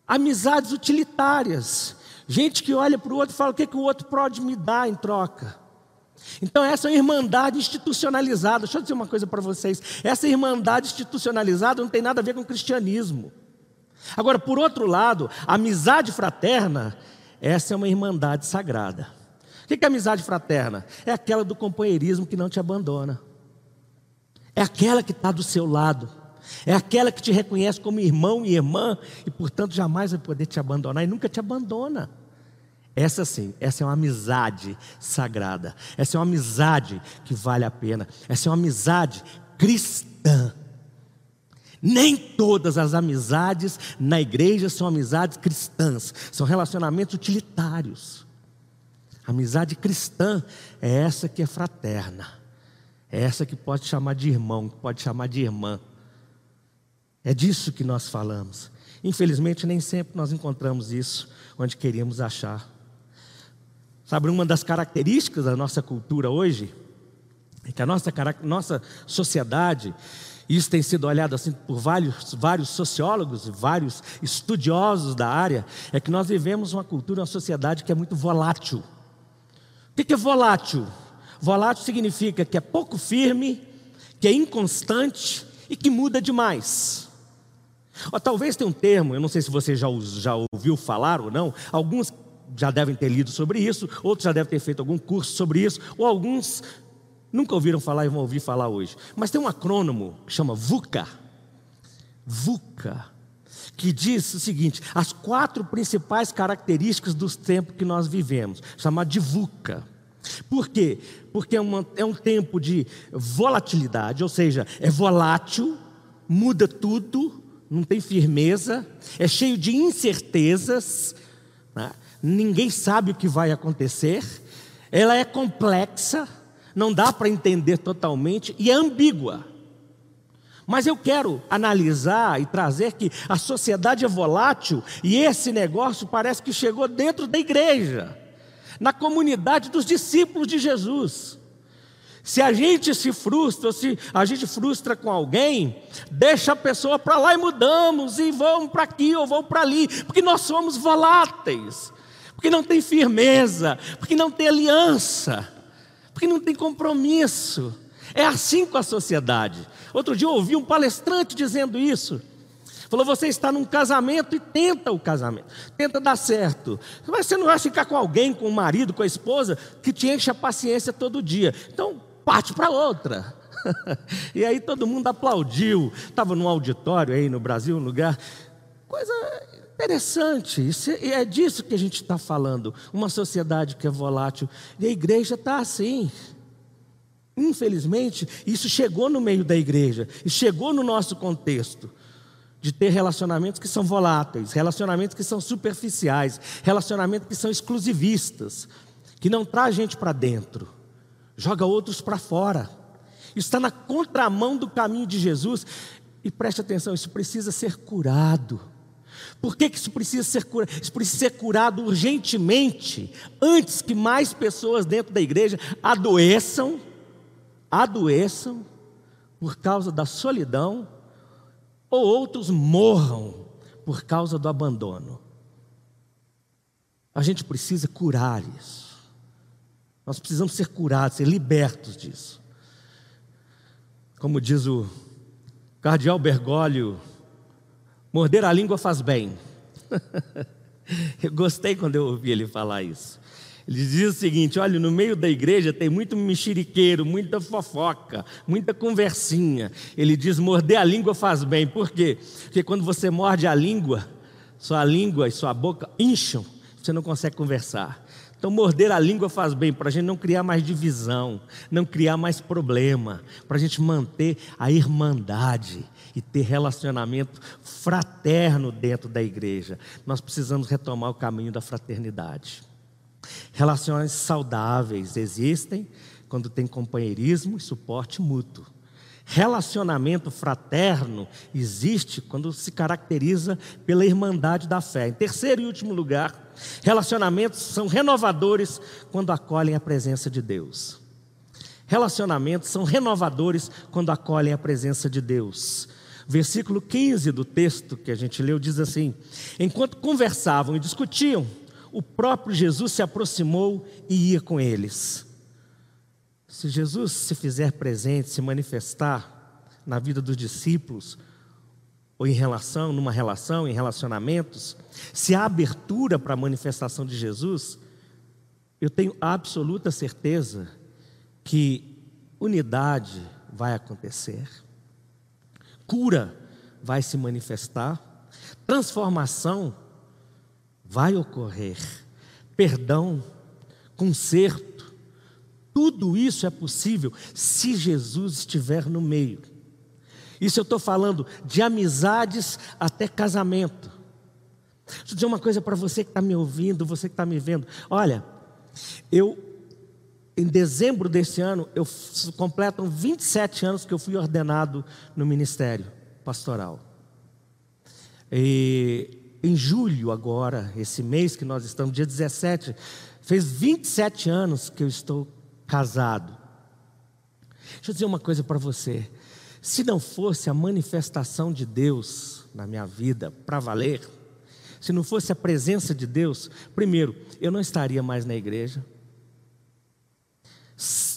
Amizades utilitárias. Gente que olha para o outro e fala o que, que o outro pode me dar em troca. Então, essa é uma irmandade institucionalizada. Deixa eu dizer uma coisa para vocês: essa irmandade institucionalizada não tem nada a ver com cristianismo. Agora, por outro lado, a amizade fraterna, essa é uma irmandade sagrada. O que é amizade fraterna? É aquela do companheirismo que não te abandona. É aquela que está do seu lado. É aquela que te reconhece como irmão e irmã e, portanto, jamais vai poder te abandonar e nunca te abandona. Essa sim, essa é uma amizade sagrada. Essa é uma amizade que vale a pena. Essa é uma amizade cristã. Nem todas as amizades na igreja são amizades cristãs, são relacionamentos utilitários. A amizade cristã é essa que é fraterna, é essa que pode chamar de irmão, que pode chamar de irmã. É disso que nós falamos. Infelizmente, nem sempre nós encontramos isso onde queríamos achar. Sabe, uma das características da nossa cultura hoje é que a nossa, nossa sociedade isso tem sido olhado assim por vários, vários sociólogos, vários estudiosos da área, é que nós vivemos uma cultura, uma sociedade que é muito volátil. O que é volátil? Volátil significa que é pouco firme, que é inconstante e que muda demais. Ou, talvez tenha um termo, eu não sei se você já, já ouviu falar ou não, alguns já devem ter lido sobre isso, outros já devem ter feito algum curso sobre isso, ou alguns Nunca ouviram falar e vão ouvir falar hoje. Mas tem um acrônimo que chama VUCA. VUCA. Que diz o seguinte: as quatro principais características dos tempos que nós vivemos, chamado de VUCA. Por quê? Porque é, uma, é um tempo de volatilidade, ou seja, é volátil, muda tudo, não tem firmeza, é cheio de incertezas, né? ninguém sabe o que vai acontecer, ela é complexa, não dá para entender totalmente e é ambígua. Mas eu quero analisar e trazer que a sociedade é volátil e esse negócio parece que chegou dentro da igreja, na comunidade dos discípulos de Jesus. Se a gente se frustra, se a gente frustra com alguém, deixa a pessoa para lá e mudamos, e vamos para aqui ou vamos para ali, porque nós somos voláteis, porque não tem firmeza, porque não tem aliança porque não tem compromisso. É assim com a sociedade. Outro dia eu ouvi um palestrante dizendo isso. Falou: você está num casamento e tenta o casamento, tenta dar certo. Mas você não vai ficar com alguém, com o marido, com a esposa, que te enche a paciência todo dia. Então, parte para outra. e aí todo mundo aplaudiu. Estava num auditório aí no Brasil, um lugar. Coisa Interessante, isso é, é disso que a gente está falando. Uma sociedade que é volátil. E a igreja está assim. Infelizmente, isso chegou no meio da igreja, e chegou no nosso contexto de ter relacionamentos que são voláteis, relacionamentos que são superficiais, relacionamentos que são exclusivistas, que não traz gente para dentro, joga outros para fora. Isso está na contramão do caminho de Jesus. E preste atenção, isso precisa ser curado. Por que, que isso precisa ser curado? Isso precisa ser curado urgentemente, antes que mais pessoas dentro da igreja adoeçam adoeçam por causa da solidão, ou outros morram por causa do abandono. A gente precisa curar isso. Nós precisamos ser curados, ser libertos disso. Como diz o cardeal Bergoglio, morder a língua faz bem. eu gostei quando eu ouvi ele falar isso. Ele diz o seguinte: olha, no meio da igreja tem muito mexeriqueiro, muita fofoca, muita conversinha. Ele diz: morder a língua faz bem. Por quê? Porque quando você morde a língua, sua língua e sua boca incham, você não consegue conversar. Então, morder a língua faz bem para a gente não criar mais divisão, não criar mais problema, para a gente manter a irmandade e ter relacionamento fraterno dentro da igreja. Nós precisamos retomar o caminho da fraternidade. Relações saudáveis existem quando tem companheirismo e suporte mútuo. Relacionamento fraterno existe quando se caracteriza pela irmandade da fé. Em terceiro e último lugar, relacionamentos são renovadores quando acolhem a presença de Deus. Relacionamentos são renovadores quando acolhem a presença de Deus. Versículo 15 do texto que a gente leu diz assim: Enquanto conversavam e discutiam, o próprio Jesus se aproximou e ia com eles. Se Jesus se fizer presente, se manifestar na vida dos discípulos, ou em relação, numa relação, em relacionamentos, se há abertura para a manifestação de Jesus, eu tenho absoluta certeza que unidade vai acontecer, cura vai se manifestar, transformação vai ocorrer. Perdão, conserto, tudo isso é possível se Jesus estiver no meio. Isso eu estou falando de amizades até casamento. Deixa eu dizer uma coisa para você que está me ouvindo, você que está me vendo. Olha, eu, em dezembro desse ano, eu completam 27 anos que eu fui ordenado no ministério pastoral. E em julho agora, esse mês que nós estamos, dia 17, fez 27 anos que eu estou casado. Deixa eu dizer uma coisa para você. Se não fosse a manifestação de Deus na minha vida para valer, se não fosse a presença de Deus, primeiro, eu não estaria mais na igreja.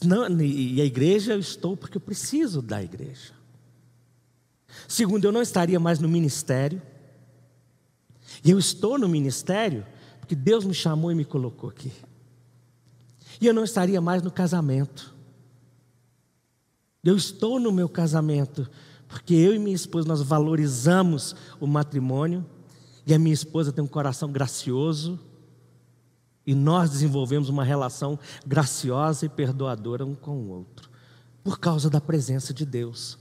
Não, e a igreja eu estou porque eu preciso da igreja. Segundo, eu não estaria mais no ministério. E eu estou no ministério porque Deus me chamou e me colocou aqui. E eu não estaria mais no casamento. Eu estou no meu casamento porque eu e minha esposa nós valorizamos o matrimônio e a minha esposa tem um coração gracioso e nós desenvolvemos uma relação graciosa e perdoadora um com o outro por causa da presença de Deus.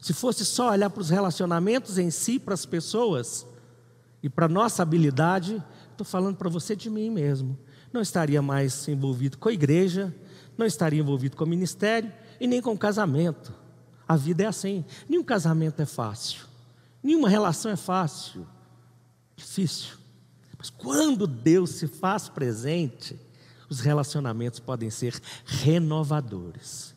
Se fosse só olhar para os relacionamentos em si, para as pessoas, e para nossa habilidade, estou falando para você de mim mesmo. Não estaria mais envolvido com a igreja, não estaria envolvido com o ministério e nem com o casamento. A vida é assim. Nenhum casamento é fácil, nenhuma relação é fácil, difícil. Mas quando Deus se faz presente, os relacionamentos podem ser renovadores.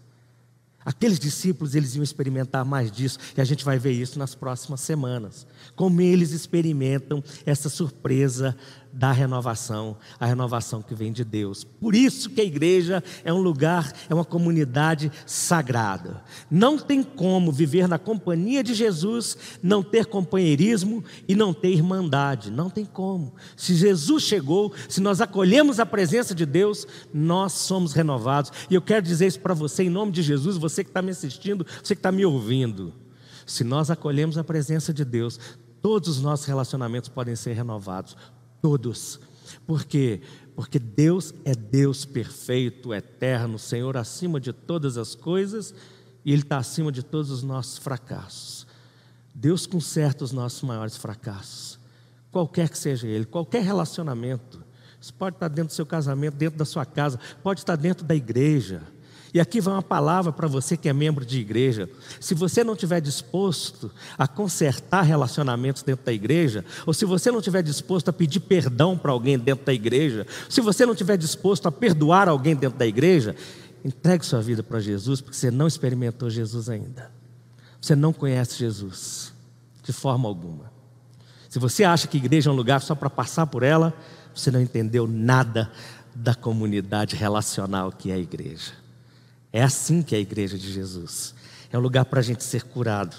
Aqueles discípulos, eles iam experimentar mais disso, e a gente vai ver isso nas próximas semanas. Como eles experimentam essa surpresa da renovação, a renovação que vem de Deus. Por isso que a igreja é um lugar, é uma comunidade sagrada. Não tem como viver na companhia de Jesus, não ter companheirismo e não ter irmandade. Não tem como. Se Jesus chegou, se nós acolhemos a presença de Deus, nós somos renovados. E eu quero dizer isso para você em nome de Jesus, você que está me assistindo, você que está me ouvindo. Se nós acolhemos a presença de Deus, todos os nossos relacionamentos podem ser renovados, todos. Porque Porque Deus é Deus perfeito, eterno, Senhor acima de todas as coisas e Ele está acima de todos os nossos fracassos. Deus conserta os nossos maiores fracassos, qualquer que seja ele, qualquer relacionamento. Isso pode estar dentro do seu casamento, dentro da sua casa, pode estar dentro da igreja. E aqui vai uma palavra para você que é membro de igreja. Se você não estiver disposto a consertar relacionamentos dentro da igreja, ou se você não estiver disposto a pedir perdão para alguém dentro da igreja, se você não estiver disposto a perdoar alguém dentro da igreja, entregue sua vida para Jesus, porque você não experimentou Jesus ainda. Você não conhece Jesus, de forma alguma. Se você acha que igreja é um lugar só para passar por ela, você não entendeu nada da comunidade relacional que é a igreja. É assim que é a igreja de Jesus. É um lugar para a gente ser curado.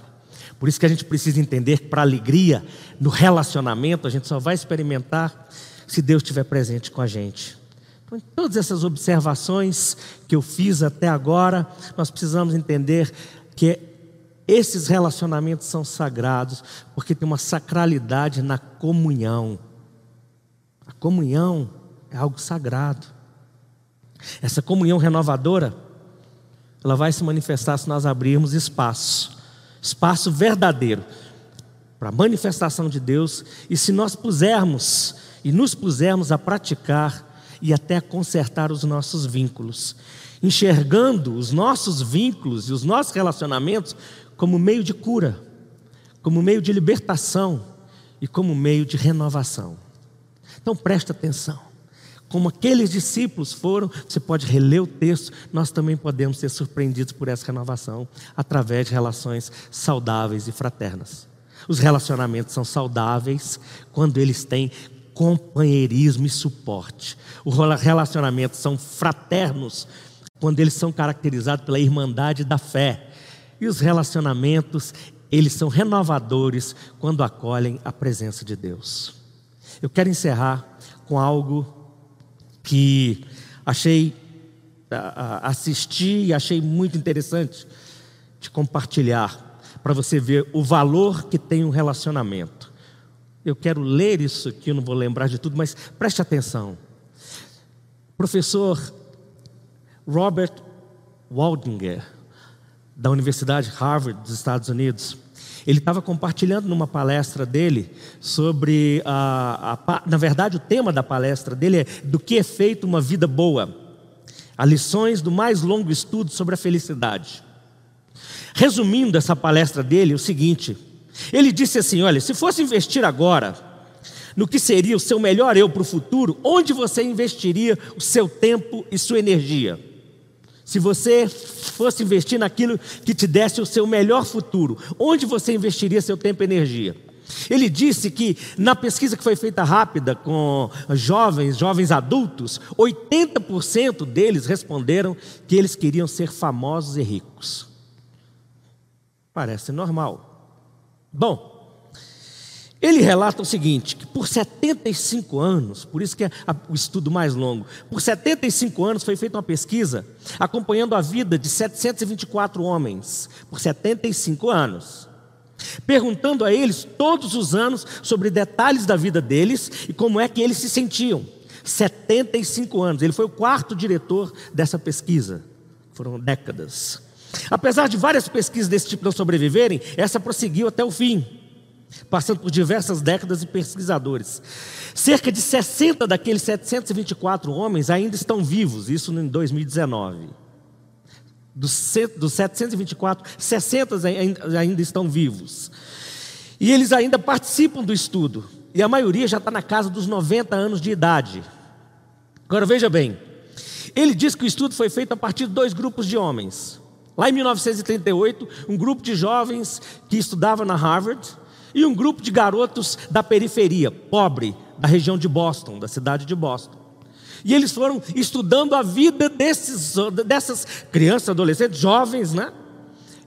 Por isso que a gente precisa entender que para alegria no relacionamento a gente só vai experimentar se Deus estiver presente com a gente. Então, todas essas observações que eu fiz até agora, nós precisamos entender que esses relacionamentos são sagrados porque tem uma sacralidade na comunhão. A comunhão é algo sagrado. Essa comunhão renovadora, ela vai se manifestar se nós abrirmos espaço espaço verdadeiro para a manifestação de Deus e se nós pusermos e nos pusermos a praticar e até consertar os nossos vínculos, enxergando os nossos vínculos e os nossos relacionamentos como meio de cura, como meio de libertação e como meio de renovação. Então presta atenção. Como aqueles discípulos foram, você pode reler o texto, nós também podemos ser surpreendidos por essa renovação através de relações saudáveis e fraternas. Os relacionamentos são saudáveis quando eles têm companheirismo e suporte. Os relacionamentos são fraternos quando eles são caracterizados pela irmandade da fé. E os relacionamentos, eles são renovadores quando acolhem a presença de Deus. Eu quero encerrar com algo que achei, assisti e achei muito interessante de compartilhar, para você ver o valor que tem um relacionamento. Eu quero ler isso aqui, eu não vou lembrar de tudo, mas preste atenção. Professor Robert Waldinger, da Universidade Harvard dos Estados Unidos. Ele estava compartilhando numa palestra dele sobre, a, a, na verdade, o tema da palestra dele é do que é feito uma vida boa. As lições do mais longo estudo sobre a felicidade. Resumindo essa palestra dele, o seguinte: ele disse assim: olha, se fosse investir agora no que seria o seu melhor eu para o futuro, onde você investiria o seu tempo e sua energia? Se você fosse investir naquilo que te desse o seu melhor futuro, onde você investiria seu tempo e energia? Ele disse que na pesquisa que foi feita rápida com jovens, jovens adultos, 80% deles responderam que eles queriam ser famosos e ricos. Parece normal. Bom, ele relata o seguinte: que por 75 anos, por isso que é o estudo mais longo, por 75 anos foi feita uma pesquisa acompanhando a vida de 724 homens, por 75 anos, perguntando a eles todos os anos sobre detalhes da vida deles e como é que eles se sentiam. 75 anos, ele foi o quarto diretor dessa pesquisa, foram décadas. Apesar de várias pesquisas desse tipo não sobreviverem, essa prosseguiu até o fim passando por diversas décadas e pesquisadores. Cerca de 60 daqueles 724 homens ainda estão vivos, isso em 2019. Dos 724, 60 ainda estão vivos. E eles ainda participam do estudo. E a maioria já está na casa dos 90 anos de idade. Agora veja bem, ele diz que o estudo foi feito a partir de dois grupos de homens. Lá em 1938, um grupo de jovens que estudava na Harvard e um grupo de garotos da periferia, pobre, da região de Boston, da cidade de Boston. E eles foram estudando a vida desses, dessas crianças, adolescentes, jovens, né?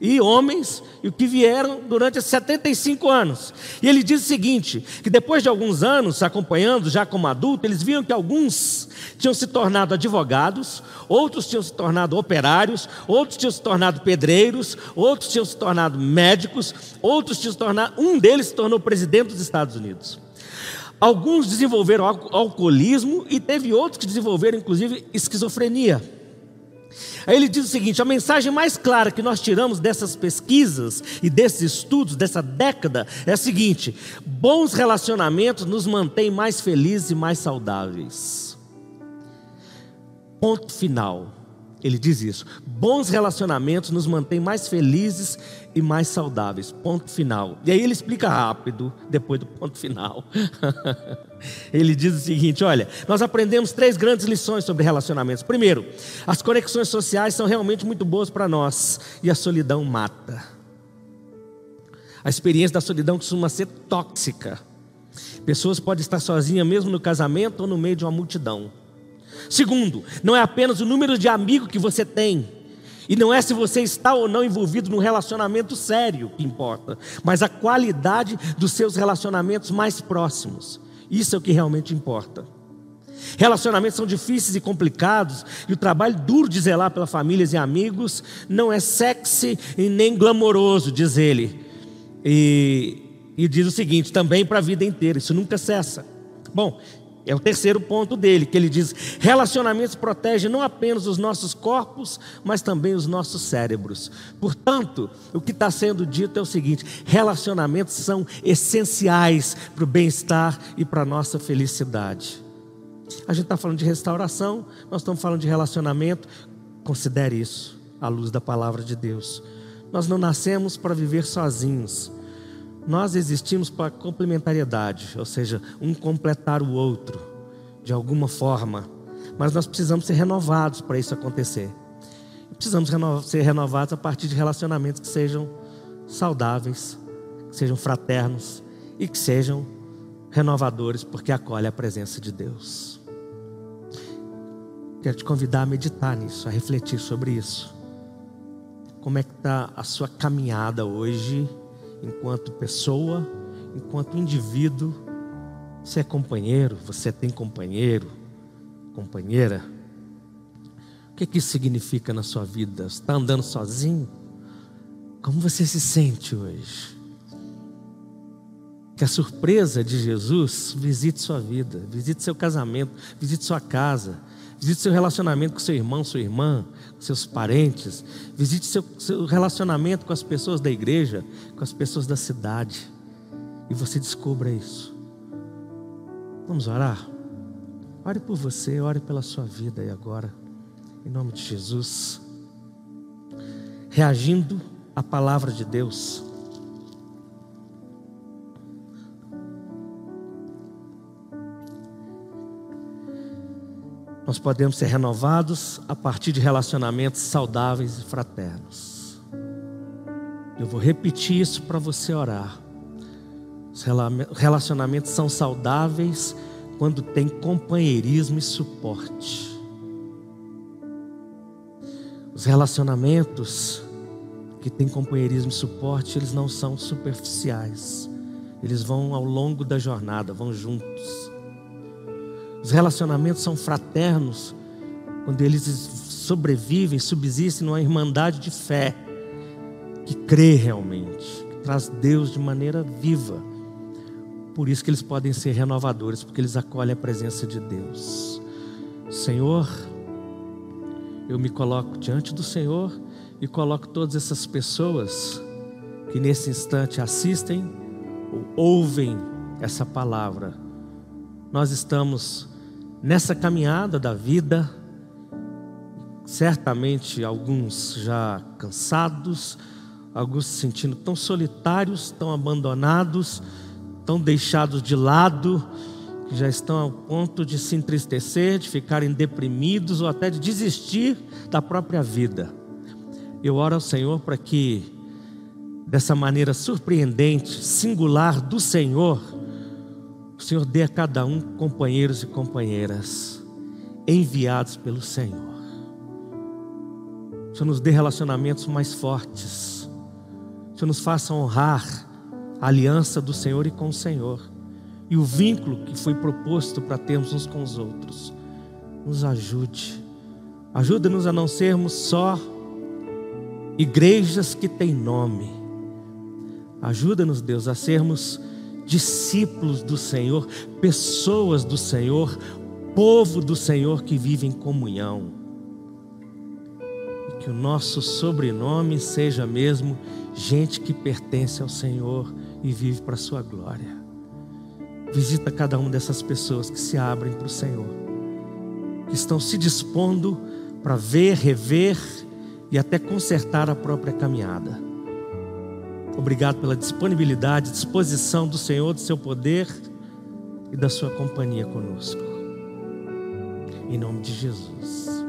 E homens e que vieram durante 75 anos. E ele diz o seguinte: que depois de alguns anos acompanhando, já como adulto, eles viram que alguns tinham se tornado advogados, outros tinham se tornado operários, outros tinham se tornado pedreiros, outros tinham se tornado médicos, outros tinham se tornado. Um deles se tornou presidente dos Estados Unidos. Alguns desenvolveram alcoolismo e teve outros que desenvolveram, inclusive, esquizofrenia. Aí ele diz o seguinte: a mensagem mais clara que nós tiramos dessas pesquisas e desses estudos dessa década é a seguinte: bons relacionamentos nos mantêm mais felizes e mais saudáveis. Ponto final. Ele diz isso. Bons relacionamentos nos mantêm mais felizes e mais saudáveis. Ponto final. E aí ele explica rápido, depois do ponto final. ele diz o seguinte: olha, nós aprendemos três grandes lições sobre relacionamentos. Primeiro, as conexões sociais são realmente muito boas para nós e a solidão mata. A experiência da solidão costuma ser tóxica. Pessoas podem estar sozinhas mesmo no casamento ou no meio de uma multidão. Segundo, não é apenas o número de amigos que você tem, e não é se você está ou não envolvido num relacionamento sério que importa, mas a qualidade dos seus relacionamentos mais próximos. Isso é o que realmente importa. Relacionamentos são difíceis e complicados, e o trabalho duro de zelar pelas famílias e amigos não é sexy e nem glamouroso, diz ele. E, e diz o seguinte: também para a vida inteira, isso nunca cessa. Bom, é o terceiro ponto dele, que ele diz: relacionamentos protegem não apenas os nossos corpos, mas também os nossos cérebros. Portanto, o que está sendo dito é o seguinte: relacionamentos são essenciais para o bem-estar e para a nossa felicidade. A gente está falando de restauração, nós estamos falando de relacionamento. Considere isso à luz da palavra de Deus. Nós não nascemos para viver sozinhos. Nós existimos para complementariedade, ou seja, um completar o outro, de alguma forma. Mas nós precisamos ser renovados para isso acontecer. Precisamos ser renovados a partir de relacionamentos que sejam saudáveis, que sejam fraternos e que sejam renovadores, porque acolhe a presença de Deus. Quero te convidar a meditar nisso, a refletir sobre isso. Como é que está a sua caminhada hoje? Enquanto pessoa, enquanto indivíduo. Você é companheiro, você tem companheiro, companheira. O que, que isso significa na sua vida? Você está andando sozinho? Como você se sente hoje? Que a surpresa de Jesus visite sua vida, visite seu casamento, visite sua casa, visite seu relacionamento com seu irmão, sua irmã, seus parentes, visite seu, seu relacionamento com as pessoas da igreja, com as pessoas da cidade, e você descubra isso. Vamos orar? Ore por você, ore pela sua vida e agora, em nome de Jesus. Reagindo à palavra de Deus. Nós podemos ser renovados a partir de relacionamentos saudáveis e fraternos. Eu vou repetir isso para você orar. Os relacionamentos são saudáveis quando tem companheirismo e suporte. Os relacionamentos que têm companheirismo e suporte, eles não são superficiais. Eles vão ao longo da jornada, vão juntos. Os relacionamentos são fraternos quando eles sobrevivem, subsistem numa irmandade de fé que crê realmente, que traz Deus de maneira viva. Por isso que eles podem ser renovadores, porque eles acolhem a presença de Deus. Senhor, eu me coloco diante do Senhor e coloco todas essas pessoas que nesse instante assistem ou ouvem essa palavra. Nós estamos nessa caminhada da vida, certamente alguns já cansados, alguns se sentindo tão solitários, tão abandonados, tão deixados de lado, que já estão ao ponto de se entristecer, de ficarem deprimidos ou até de desistir da própria vida. Eu oro ao Senhor para que, dessa maneira surpreendente, singular do Senhor, o Senhor dê a cada um companheiros e companheiras enviados pelo Senhor. O Senhor nos dê relacionamentos mais fortes. O Senhor nos faça honrar a aliança do Senhor e com o Senhor. E o vínculo que foi proposto para termos uns com os outros. Nos ajude. Ajuda-nos a não sermos só igrejas que têm nome. Ajuda-nos, Deus, a sermos discípulos do Senhor, pessoas do Senhor, povo do Senhor que vive em comunhão. E que o nosso sobrenome seja mesmo gente que pertence ao Senhor e vive para a sua glória. Visita cada uma dessas pessoas que se abrem para o Senhor, que estão se dispondo para ver, rever e até consertar a própria caminhada. Obrigado pela disponibilidade, disposição do Senhor, do seu poder e da sua companhia conosco. Em nome de Jesus.